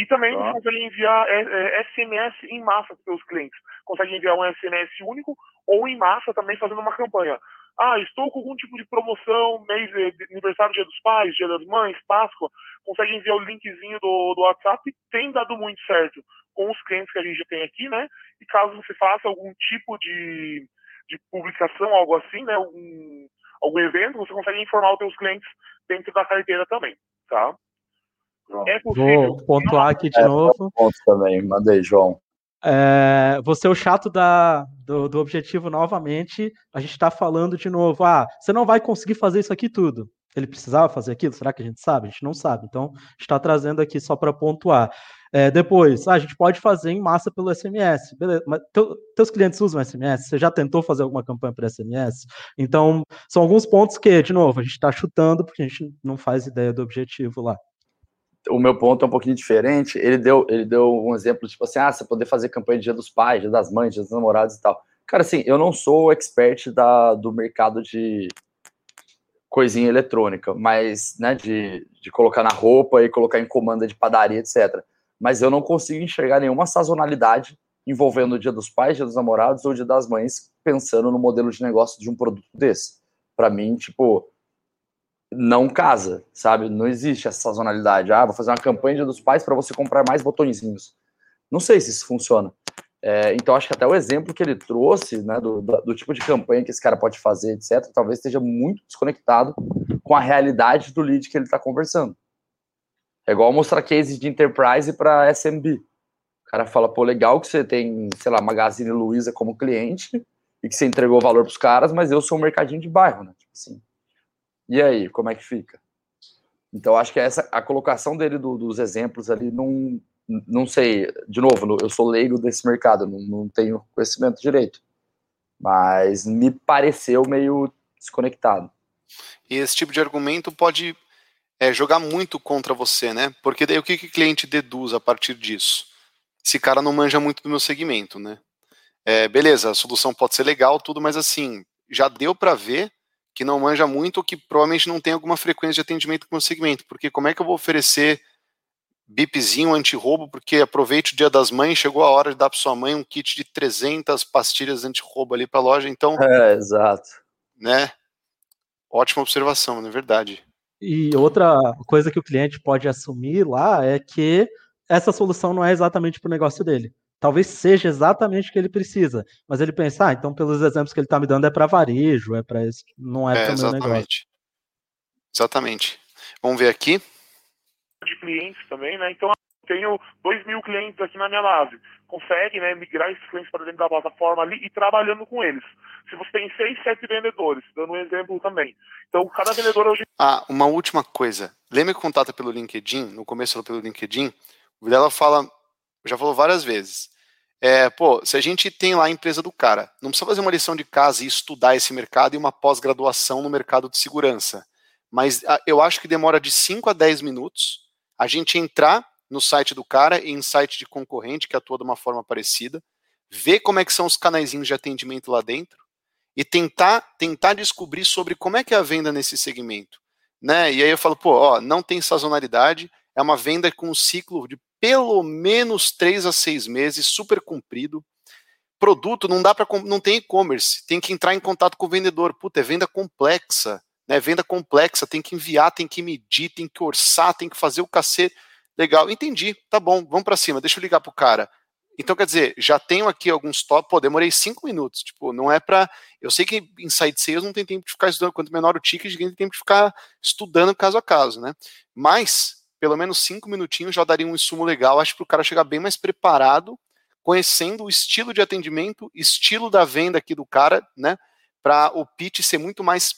E: E também tá. consegue enviar é, é, SMS em massa para os seus clientes. Consegue enviar um SMS único ou em massa também fazendo uma campanha. Ah, estou com algum tipo de promoção, mês de aniversário, dia dos pais, dia das mães, Páscoa. Consegue enviar o linkzinho do, do WhatsApp. Tem dado muito certo com os clientes que a gente já tem aqui, né? E caso você faça algum tipo de, de publicação, algo assim, né? Algum, algum evento, você consegue informar os seus clientes dentro da carteira também, tá?
D: É possível. Vou pontuar aqui de é, novo.
B: Ponto também, mandei, João.
D: É, você é o chato da, do, do objetivo novamente. A gente está falando de novo. Ah, você não vai conseguir fazer isso aqui tudo. Ele precisava fazer aquilo? Será que a gente sabe? A gente não sabe. Então, está trazendo aqui só para pontuar. É, depois, ah, a gente pode fazer em massa pelo SMS. Beleza, mas teu, teus clientes usam SMS? Você já tentou fazer alguma campanha por SMS? Então, são alguns pontos que, de novo, a gente está chutando porque a gente não faz ideia do objetivo lá
B: o meu ponto é um pouquinho diferente. Ele deu, ele deu um exemplo, tipo assim, ah, você poder fazer campanha de dia dos pais, dia das mães, dia dos namorados e tal. Cara, assim, eu não sou expert da, do mercado de coisinha eletrônica, mas, né, de, de colocar na roupa e colocar em comanda de padaria, etc. Mas eu não consigo enxergar nenhuma sazonalidade envolvendo o dia dos pais, dia dos namorados ou dia das mães, pensando no modelo de negócio de um produto desse. Para mim, tipo, não casa, sabe? Não existe essa sazonalidade. Ah, vou fazer uma campanha dos pais para você comprar mais botõezinhos. Não sei se isso funciona. É, então, acho que até o exemplo que ele trouxe, né, do, do, do, tipo de campanha que esse cara pode fazer, etc., talvez esteja muito desconectado com a realidade do lead que ele está conversando. É igual mostrar cases de enterprise para SMB. O cara fala, pô, legal que você tem, sei lá, Magazine Luiza como cliente e que você entregou valor para os caras, mas eu sou um mercadinho de bairro, né? Tipo assim. E aí, como é que fica? Então, acho que essa a colocação dele do, dos exemplos ali não, não sei. De novo, eu sou leigo desse mercado, não, não tenho conhecimento direito, mas me pareceu meio desconectado.
C: E esse tipo de argumento pode é, jogar muito contra você, né? Porque daí o que, que o cliente deduz a partir disso? Esse cara não manja muito do meu segmento, né? É, beleza, a solução pode ser legal, tudo, mas assim, já deu para ver que não manja muito ou que provavelmente não tem alguma frequência de atendimento com o segmento, porque como é que eu vou oferecer bipzinho anti-roubo, porque aproveite o dia das mães, chegou a hora de dar para sua mãe um kit de 300 pastilhas anti-roubo ali para a loja, então...
B: É, exato.
C: Né? Ótima observação, não é verdade.
D: E outra coisa que o cliente pode assumir lá é que essa solução não é exatamente para o negócio dele talvez seja exatamente o que ele precisa, mas ele pensa, ah, então pelos exemplos que ele está me dando é para varejo, é para isso, não é, é para o meu negócio.
C: Exatamente. Vamos ver aqui.
E: De clientes também, né? Então tenho 2 mil clientes aqui na minha base. Consegue né, migrar esses clientes para dentro da plataforma ali e trabalhando com eles. Se você tem 6, 7 vendedores, dando um exemplo também. Então, cada vendedor hoje.
C: Ah, uma última coisa. Lembra que contata pelo LinkedIn, no começo pelo LinkedIn, o dela fala já falou várias vezes. É, pô, se a gente tem lá a empresa do cara, não precisa fazer uma lição de casa e estudar esse mercado e uma pós-graduação no mercado de segurança. Mas a, eu acho que demora de 5 a 10 minutos a gente entrar no site do cara e em site de concorrente que atua de uma forma parecida, ver como é que são os canaizinhos de atendimento lá dentro e tentar tentar descobrir sobre como é que é a venda nesse segmento, né? E aí eu falo, pô, ó, não tem sazonalidade, é uma venda com um ciclo de pelo menos três a seis meses, super comprido. Produto não dá para não tem e-commerce, tem que entrar em contato com o vendedor. Puta, é venda complexa. né? Venda complexa, tem que enviar, tem que medir, tem que orçar, tem que fazer o cacete. Legal, entendi, tá bom, vamos para cima, deixa eu ligar pro cara. Então, quer dizer, já tenho aqui alguns top, pô, demorei cinco minutos, tipo, não é para Eu sei que inside sales não tem tempo de ficar estudando, quanto menor o ticket, ninguém tem tempo de ficar estudando caso a caso, né? Mas, pelo menos cinco minutinhos já daria um insumo legal, acho que o cara chegar bem mais preparado, conhecendo o estilo de atendimento, estilo da venda aqui do cara, né? Para o pitch ser muito mais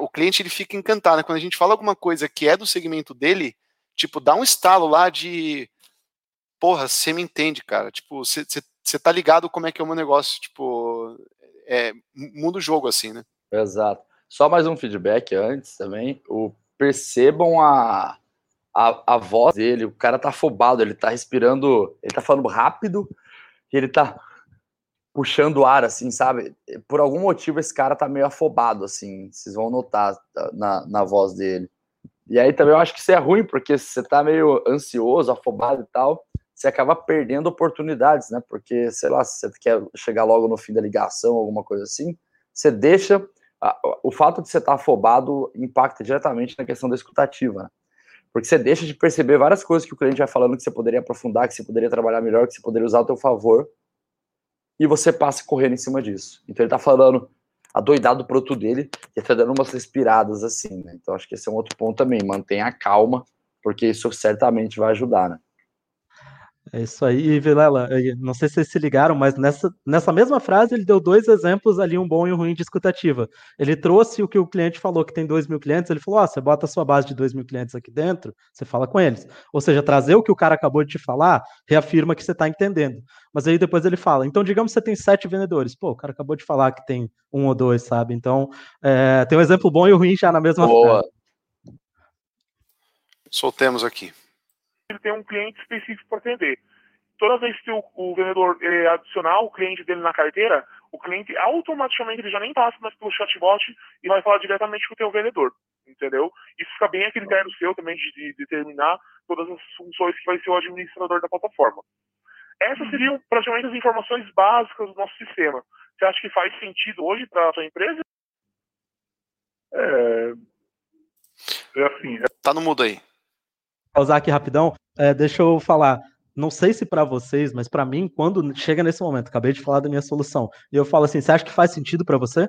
C: o cliente ele fica encantado, né? Quando a gente fala alguma coisa que é do segmento dele, tipo, dá um estalo lá de porra, você me entende, cara. Tipo, você tá ligado como é que é o meu negócio, tipo, é, muda o jogo assim, né?
B: Exato. Só mais um feedback antes também. O, percebam a, a, a voz dele, o cara tá afobado, ele tá respirando, ele tá falando rápido, ele tá puxando ar, assim, sabe? Por algum motivo esse cara tá meio afobado, assim, vocês vão notar na, na voz dele. E aí também eu acho que isso é ruim, porque você tá meio ansioso, afobado e tal, você acaba perdendo oportunidades, né? Porque, sei lá, se você quer chegar logo no fim da ligação, alguma coisa assim, você deixa. O fato de você estar tá afobado impacta diretamente na questão da escutativa, né? Porque você deixa de perceber várias coisas que o cliente vai falando que você poderia aprofundar, que você poderia trabalhar melhor, que você poderia usar ao teu favor, e você passa correndo em cima disso. Então ele tá falando adoidado do produto dele e tá dando umas respiradas assim, né? Então acho que esse é um outro ponto também, mantenha a calma, porque isso certamente vai ajudar, né?
D: É isso aí, e Vilela, não sei se vocês se ligaram, mas nessa, nessa mesma frase ele deu dois exemplos ali, um bom e um ruim de escutativa. Ele trouxe o que o cliente falou, que tem dois mil clientes, ele falou, ó, oh, você bota a sua base de dois mil clientes aqui dentro, você fala com eles. Ou seja, trazer o que o cara acabou de te falar, reafirma que você está entendendo. Mas aí depois ele fala, então digamos que você tem sete vendedores. Pô, o cara acabou de falar que tem um ou dois, sabe? Então, é, tem um exemplo bom e o ruim já na mesma Boa. frase.
C: Soltemos aqui
E: tem um cliente específico para atender. Toda vez que o, o vendedor é, adicionar o cliente dele na carteira, o cliente automaticamente ele já nem passa mais pelo chatbot e vai falar diretamente com o teu vendedor, entendeu? Isso fica bem a critério seu também de, de determinar todas as funções que vai ser o administrador da plataforma. Essas seriam praticamente as informações básicas do nosso sistema. Você acha que faz sentido hoje para a sua empresa?
F: É, é assim. É...
C: Tá no mudo aí.
D: Vou usar aqui rapidão. É, deixa eu falar. Não sei se para vocês, mas para mim, quando chega nesse momento, acabei de falar da minha solução, e eu falo assim, você acha que faz sentido para você?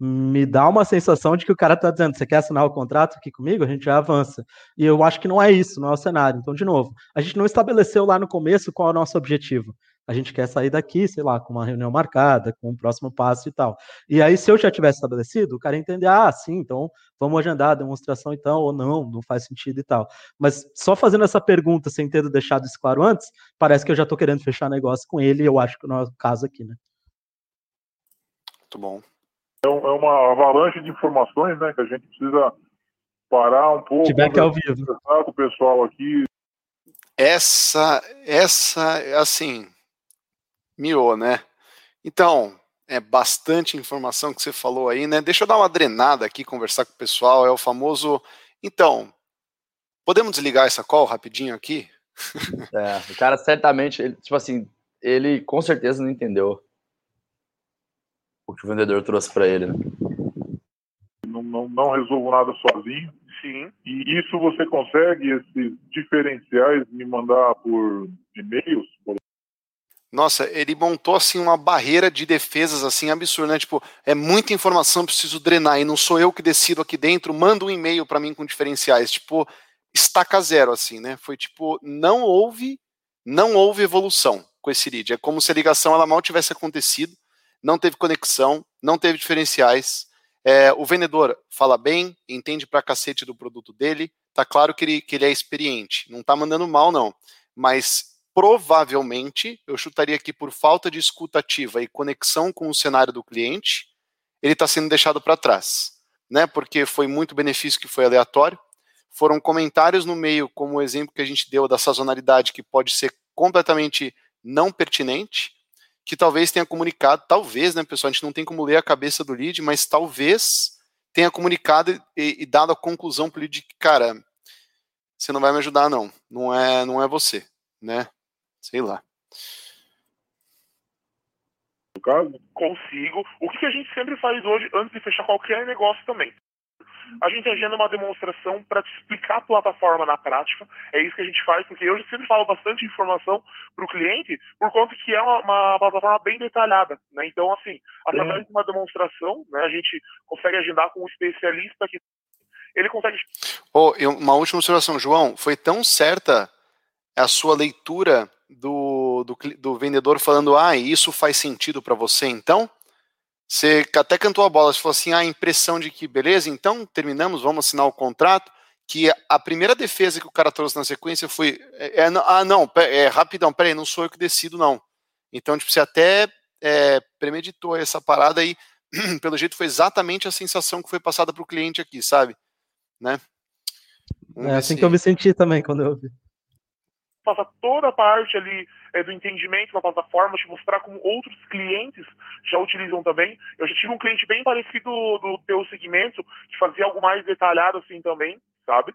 D: Me dá uma sensação de que o cara tá dizendo, você quer assinar o contrato aqui comigo? A gente já avança. E eu acho que não é isso, não é o cenário. Então, de novo, a gente não estabeleceu lá no começo qual é o nosso objetivo a gente quer sair daqui, sei lá, com uma reunião marcada, com um próximo passo e tal. E aí, se eu já tivesse estabelecido, o cara entender, ah, sim, então vamos agendar a demonstração então, ou não, não faz sentido e tal. Mas só fazendo essa pergunta, sem ter deixado isso claro antes, parece que eu já estou querendo fechar negócio com ele, e eu acho que não é o caso aqui, né?
C: Muito bom.
F: É, é uma avalanche de informações, né, que a gente precisa parar um pouco.
D: Tiver que ao vivo.
F: Com o pessoal aqui.
C: Essa, essa, assim, miou, né? Então, é bastante informação que você falou aí, né? Deixa eu dar uma drenada aqui, conversar com o pessoal. É o famoso. Então, podemos desligar essa call rapidinho aqui?
B: É, o cara certamente, ele, tipo assim, ele com certeza não entendeu o que o vendedor trouxe para ele. Né?
F: Não, não, não resolvo nada sozinho.
E: Sim.
F: E isso você consegue, esses diferenciais, me mandar por e-mails, por
C: nossa, ele montou assim uma barreira de defesas assim absurda, né? Tipo, é muita informação, preciso drenar e não sou eu que decido aqui dentro, manda um e-mail para mim com diferenciais, tipo, estaca zero assim, né? Foi tipo, não houve, não houve evolução com esse lead. É como se a ligação ela mal tivesse acontecido, não teve conexão, não teve diferenciais. É, o vendedor fala bem, entende pra cacete do produto dele, tá claro que ele, que ele é experiente, não tá mandando mal não, mas provavelmente, eu chutaria aqui por falta de escuta ativa e conexão com o cenário do cliente, ele está sendo deixado para trás, né? Porque foi muito benefício que foi aleatório. Foram comentários no meio, como o exemplo que a gente deu da sazonalidade, que pode ser completamente não pertinente, que talvez tenha comunicado, talvez, né, pessoal, a gente não tem como ler a cabeça do lead, mas talvez tenha comunicado e, e dado a conclusão para o lead que, cara, você não vai me ajudar, não. Não é, não é você, né? Sei lá.
E: No caso? Consigo. O que a gente sempre faz hoje, antes de fechar qualquer negócio também? a gente agenda uma demonstração para te explicar a plataforma na prática. É isso que a gente faz, porque eu sempre falo bastante informação para o cliente, por conta que é uma, uma, plataforma bem detalhada. Né? Então, assim, através de uma demonstração, né, a gente consegue agendar com um especialista que ele consegue.
C: Oh, uma última observação, João. Foi tão certa a sua leitura do, do, do vendedor falando: ah, isso faz sentido para você então? Você até cantou a bola, você falou assim: ah, a impressão de que, beleza, então terminamos, vamos assinar o contrato. Que a primeira defesa que o cara trouxe na sequência foi: é, é, ah, não, é, rapidão, peraí, não sou eu que decido, não. Então, tipo, você até é, premeditou essa parada aí, pelo jeito foi exatamente a sensação que foi passada para o cliente aqui, sabe? Né?
D: Vamos é assim se... que eu me senti também quando eu ouvi
E: passa toda a parte ali é, do entendimento da plataforma, te mostrar como outros clientes já utilizam também. Eu já tive um cliente bem parecido do teu segmento, que fazia algo mais detalhado assim também, sabe?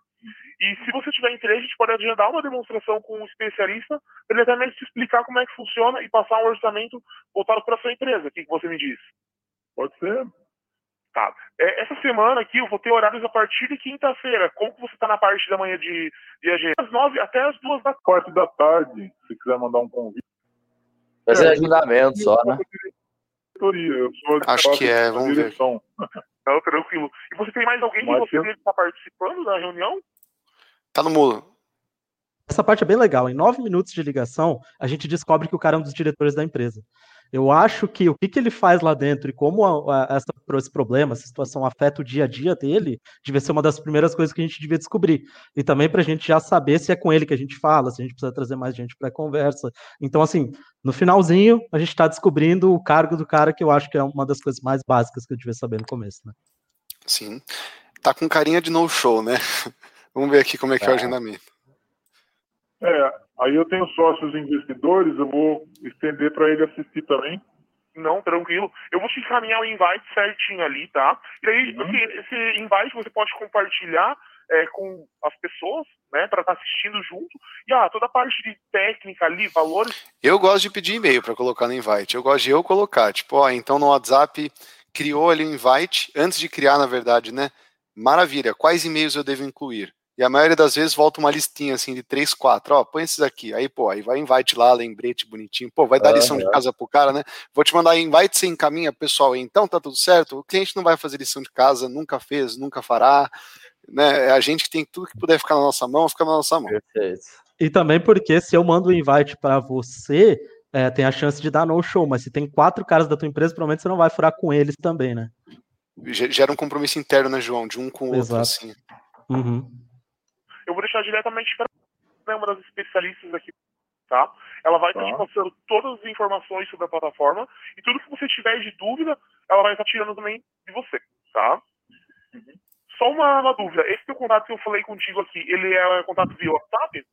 E: E se você tiver interesse, a gente pode agendar uma demonstração com um especialista para ele até mesmo te explicar como é que funciona e passar um orçamento voltado para sua empresa. O que, que você me diz?
F: Pode ser.
E: Tá. É, essa semana aqui eu vou ter horários a partir de quinta-feira. Como que você está na parte da manhã de, de agenda? Às nove até as duas da
F: parte da tarde, se quiser mandar um convite.
B: Vai ser é, agendamento só, né?
F: Eu sou
C: Acho que é, vamos direção. ver.
E: Não, tranquilo. E você tem mais alguém Mas que você está participando da reunião?
C: Tá no mudo.
D: Essa parte é bem legal. Em nove minutos de ligação, a gente descobre que o cara é um dos diretores da empresa. Eu acho que o que, que ele faz lá dentro e como a, a, essa, esse problema, essa situação afeta o dia a dia dele, devia ser uma das primeiras coisas que a gente devia descobrir. E também para a gente já saber se é com ele que a gente fala, se a gente precisa trazer mais gente para a conversa. Então, assim, no finalzinho, a gente está descobrindo o cargo do cara, que eu acho que é uma das coisas mais básicas que eu devia saber no começo, né?
C: Sim. Tá com carinha de no show, né? Vamos ver aqui como é que é, é o agendamento.
F: É, aí eu tenho sócios investidores, eu vou estender para ele assistir também.
E: Não, tranquilo. Eu vou te encaminhar o invite certinho ali, tá? E aí, uhum. assim, esse invite você pode compartilhar é, com as pessoas, né, para estar tá assistindo junto. E ah, toda a parte de técnica ali, valores.
C: Eu gosto de pedir e-mail para colocar no invite. Eu gosto de eu colocar, tipo, ó, então no WhatsApp criou ali o invite, antes de criar, na verdade, né? Maravilha, quais e-mails eu devo incluir? E a maioria das vezes volta uma listinha assim de três, quatro. Ó, põe esses aqui. Aí, pô, aí vai invite lá, lembrete bonitinho. Pô, vai dar uhum. lição de casa pro cara, né? Vou te mandar invite, você encaminha, pessoal. Então tá tudo certo. O cliente não vai fazer lição de casa, nunca fez, nunca fará. Né? É a gente que tem tudo que puder ficar na nossa mão, fica na nossa mão. Perfeito.
D: E também porque se eu mando o um invite para você, é, tem a chance de dar no show, mas se tem quatro caras da tua empresa, provavelmente você não vai furar com eles também, né?
C: Gera um compromisso interno, né, João? De um com o outro, assim.
D: Uhum
E: eu vou deixar diretamente para né, uma das especialistas aqui, tá? Ela vai estar tá. te passando todas as informações sobre a plataforma e tudo que você tiver de dúvida, ela vai estar tirando também de você, tá? Uhum. Só uma, uma, dúvida, esse teu contato que eu falei contigo aqui, ele é contato via WhatsApp?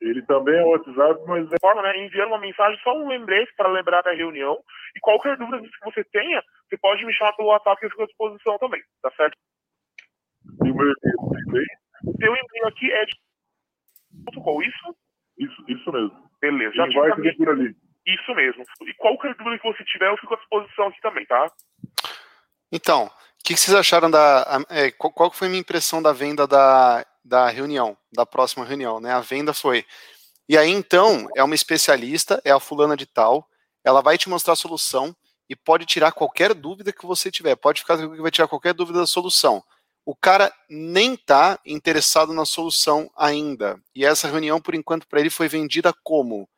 F: Ele também é WhatsApp, mas é...
E: Forma, né, enviando uma mensagem, só um lembrete para lembrar da reunião. E qualquer dúvida que você tenha, você pode me chamar pelo WhatsApp que eu fico à disposição também, tá certo?
F: E o meu e-mail
E: o teu e-mail aqui é de .com, isso?
F: Isso, isso mesmo.
E: Beleza, já
F: vai te por ali.
E: Isso mesmo. E qualquer dúvida que você tiver, eu fico à disposição aqui também, tá?
C: Então, o que, que, vocês acharam da. É, qual, qual foi a minha impressão da venda da, da reunião, da próxima reunião, né? A venda foi. E aí, então, é uma especialista, é a fulana de tal, ela vai te mostrar a solução e pode tirar qualquer dúvida que você tiver. Pode ficar que vai tirar qualquer dúvida da solução o cara nem está interessado na solução ainda. E essa reunião, por enquanto, para ele foi vendida como?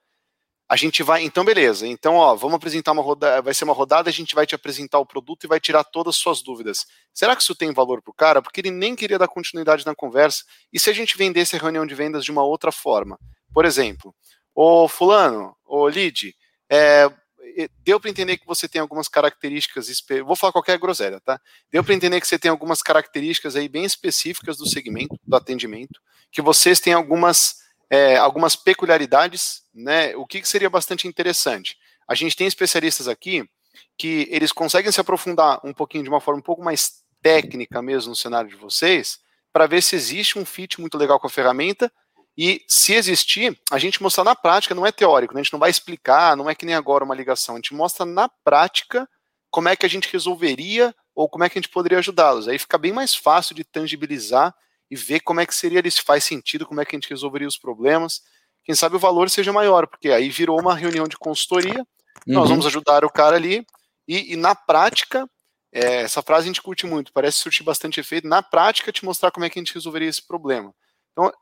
C: A gente vai, então beleza. Então, ó, vamos apresentar uma rodada, vai ser uma rodada, a gente vai te apresentar o produto e vai tirar todas as suas dúvidas. Será que isso tem valor para o cara? Porque ele nem queria dar continuidade na conversa. E se a gente vendesse a reunião de vendas de uma outra forma? Por exemplo, o fulano, o lead, é, deu para entender que você tem algumas características, vou falar qualquer groselha, tá? Deu para entender que você tem algumas características aí bem específicas do segmento, do atendimento, que vocês têm algumas, é, algumas peculiaridades, né? O que, que seria bastante interessante? A gente tem especialistas aqui que eles conseguem se aprofundar um pouquinho de uma forma um pouco mais técnica mesmo no cenário de vocês, para ver se existe um fit muito legal com a ferramenta e se existir, a gente mostrar na prática, não é teórico, né? a gente não vai explicar, não é que nem agora uma ligação, a gente mostra na prática como é que a gente resolveria ou como é que a gente poderia ajudá-los. Aí fica bem mais fácil de tangibilizar e ver como é que seria ali, se faz sentido, como é que a gente resolveria os problemas. Quem sabe o valor seja maior, porque aí virou uma reunião de consultoria, uhum. nós vamos ajudar o cara ali, e, e na prática, é, essa frase a gente curte muito, parece surtir bastante efeito, na prática te mostrar como é que a gente resolveria esse problema. Então,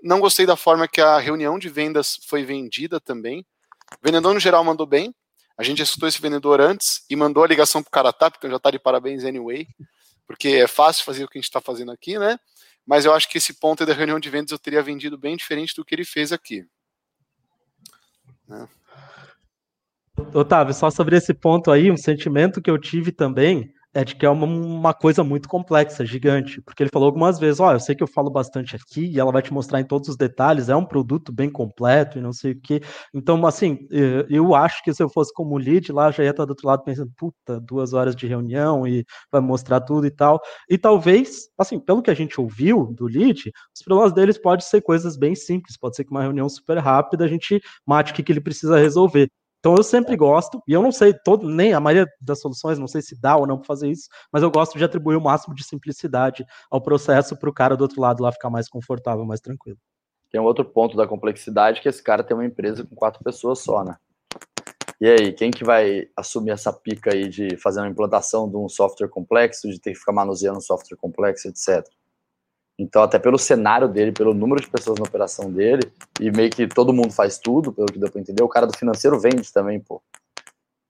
C: não gostei da forma que a reunião de vendas foi vendida também. O vendedor, no geral, mandou bem. A gente escutou esse vendedor antes e mandou a ligação para o tá? Porque já está de parabéns anyway, porque é fácil fazer o que a gente está fazendo aqui, né? Mas eu acho que esse ponto da reunião de vendas eu teria vendido bem diferente do que ele fez aqui.
D: Né? Otávio, só sobre esse ponto aí, um sentimento que eu tive também é de que é uma, uma, coisa muito complexa, gigante, porque ele falou algumas vezes, ó, oh, eu sei que eu falo bastante aqui, e ela vai te mostrar em todos os detalhes, é um produto bem completo e não sei o que, então, assim, eu acho que se eu fosse como lead lá, já ia estar do outro lado pensando, puta, duas horas de reunião e vai mostrar tudo e tal, e talvez, assim, pelo que a gente ouviu do lead, os problemas deles podem ser coisas bem simples, pode ser que uma reunião super rápida a gente mate o que, que ele precisa resolver, então eu sempre gosto, e eu não sei, todo, nem a maioria das soluções, não sei se dá ou não para fazer isso, mas eu gosto de atribuir o máximo de simplicidade ao processo para o cara do outro lado lá ficar mais confortável, mais tranquilo.
B: Tem um outro ponto da complexidade que esse cara tem uma empresa com quatro pessoas só, né? E aí, quem que vai assumir essa pica aí de fazer uma implantação de um software complexo, de ter que ficar manuseando um software complexo, etc. Então, até pelo cenário dele, pelo número de pessoas na operação dele, e meio que todo mundo faz tudo, pelo que deu para entender, o cara do financeiro vende também, pô.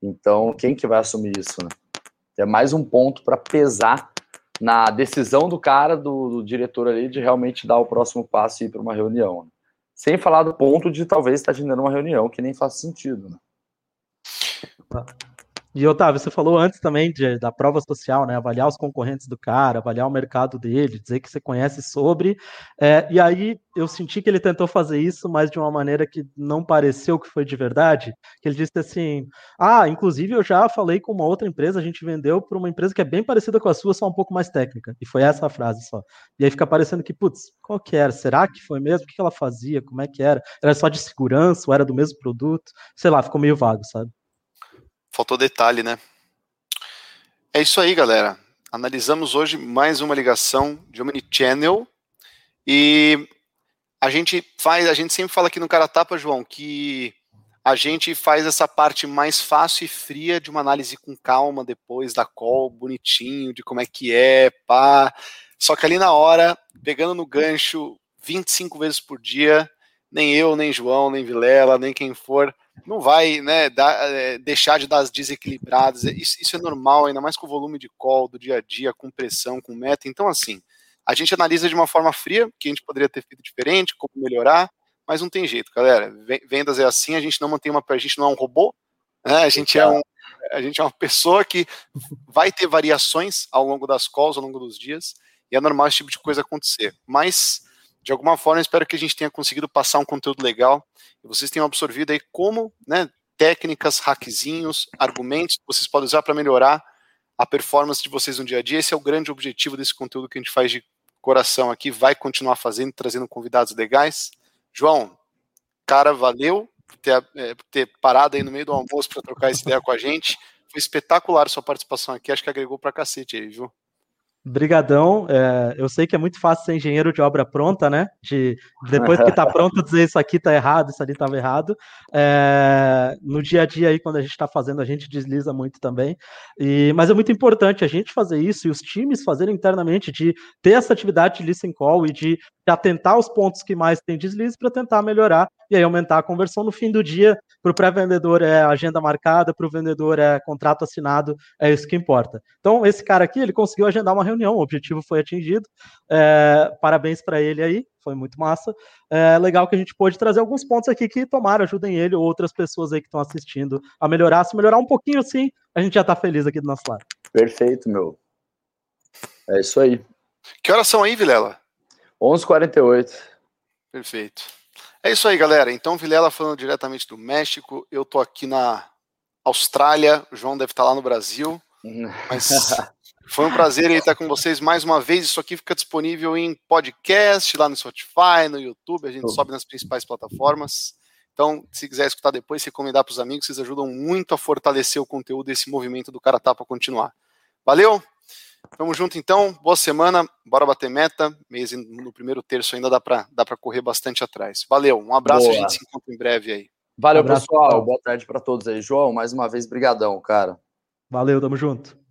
B: Então, quem que vai assumir isso, né? É mais um ponto para pesar na decisão do cara, do, do, diretor ali, de realmente dar o próximo passo e ir para uma reunião. Né? Sem falar do ponto de talvez estar tá generando uma reunião que nem faz sentido, né?
D: E Otávio, você falou antes também de, da prova social, né? Avaliar os concorrentes do cara, avaliar o mercado dele, dizer que você conhece sobre. É, e aí eu senti que ele tentou fazer isso, mas de uma maneira que não pareceu que foi de verdade. Que ele disse assim: Ah, inclusive eu já falei com uma outra empresa, a gente vendeu para uma empresa que é bem parecida com a sua, só um pouco mais técnica. E foi essa a frase só. E aí fica parecendo que, putz, qual que era? Será que foi mesmo? O que ela fazia? Como é que era? Era só de segurança ou era do mesmo produto? Sei lá, ficou meio vago, sabe?
C: Faltou detalhe, né? É isso aí, galera. Analisamos hoje mais uma ligação de Omnichannel e a gente faz, a gente sempre fala aqui no Cara Tapa, João, que a gente faz essa parte mais fácil e fria de uma análise com calma depois da call, bonitinho, de como é que é, pá. Só que ali na hora, pegando no gancho 25 vezes por dia, nem eu, nem João, nem Vilela, nem quem for, não vai né, dar, é, deixar de dar as desequilibradas. Isso, isso, é normal, ainda mais com o volume de call do dia a dia, com pressão, com meta. Então, assim, a gente analisa de uma forma fria, que a gente poderia ter feito diferente, como melhorar, mas não tem jeito, galera. Vendas é assim, a gente não mantém uma. A gente não é um robô, né? A gente é um. A gente é uma pessoa que vai ter variações ao longo das calls, ao longo dos dias, e é normal esse tipo de coisa acontecer. Mas de alguma forma, espero que a gente tenha conseguido passar um conteúdo legal e vocês tenham absorvido aí como, né, técnicas, hackzinhos, argumentos que vocês podem usar para melhorar a performance de vocês no dia a dia. Esse é o grande objetivo desse conteúdo que a gente faz de coração aqui, vai continuar fazendo, trazendo convidados legais. João, cara, valeu por ter, é, por ter parado aí no meio do almoço para trocar essa ideia com a gente. Foi espetacular a sua participação aqui, acho que agregou para cacete aí, viu?
D: Brigadão. É, eu sei que é muito fácil ser engenheiro de obra pronta, né? De depois que está pronto dizer isso aqui está errado, isso ali estava errado. É, no dia a dia aí, quando a gente está fazendo, a gente desliza muito também. E, mas é muito importante a gente fazer isso e os times fazerem internamente de ter essa atividade de listen call e de atentar aos pontos que mais tem deslize para tentar melhorar e aí aumentar a conversão no fim do dia. Para o pré-vendedor é agenda marcada, para o vendedor é contrato assinado, é isso que importa. Então, esse cara aqui, ele conseguiu agendar uma reunião, o objetivo foi atingido. É, parabéns para ele aí, foi muito massa. É legal que a gente pôde trazer alguns pontos aqui que tomaram, ajudem ele ou outras pessoas aí que estão assistindo a melhorar. Se melhorar um pouquinho assim, a gente já está feliz aqui do nosso lado.
B: Perfeito, meu. É isso aí.
C: Que horas são aí, Vilela?
B: 11h48.
C: Perfeito. É isso aí, galera. Então, Vilela falando diretamente do México. Eu tô aqui na Austrália. O João deve estar lá no Brasil. Mas foi um prazer estar com vocês mais uma vez. Isso aqui fica disponível em podcast, lá no Spotify, no YouTube. A gente sobe nas principais plataformas. Então, se quiser escutar depois, recomendar para os amigos, vocês ajudam muito a fortalecer o conteúdo desse movimento do Cara Tapa continuar. Valeu! Tamo junto então, boa semana, bora bater meta. Mês no primeiro terço ainda dá para dá pra correr bastante atrás. Valeu, um abraço, boa. a gente se encontra em breve aí.
B: Valeu, um abraço, pessoal. Boa tarde para todos aí. João, mais uma vez, brigadão, cara.
D: Valeu, tamo junto.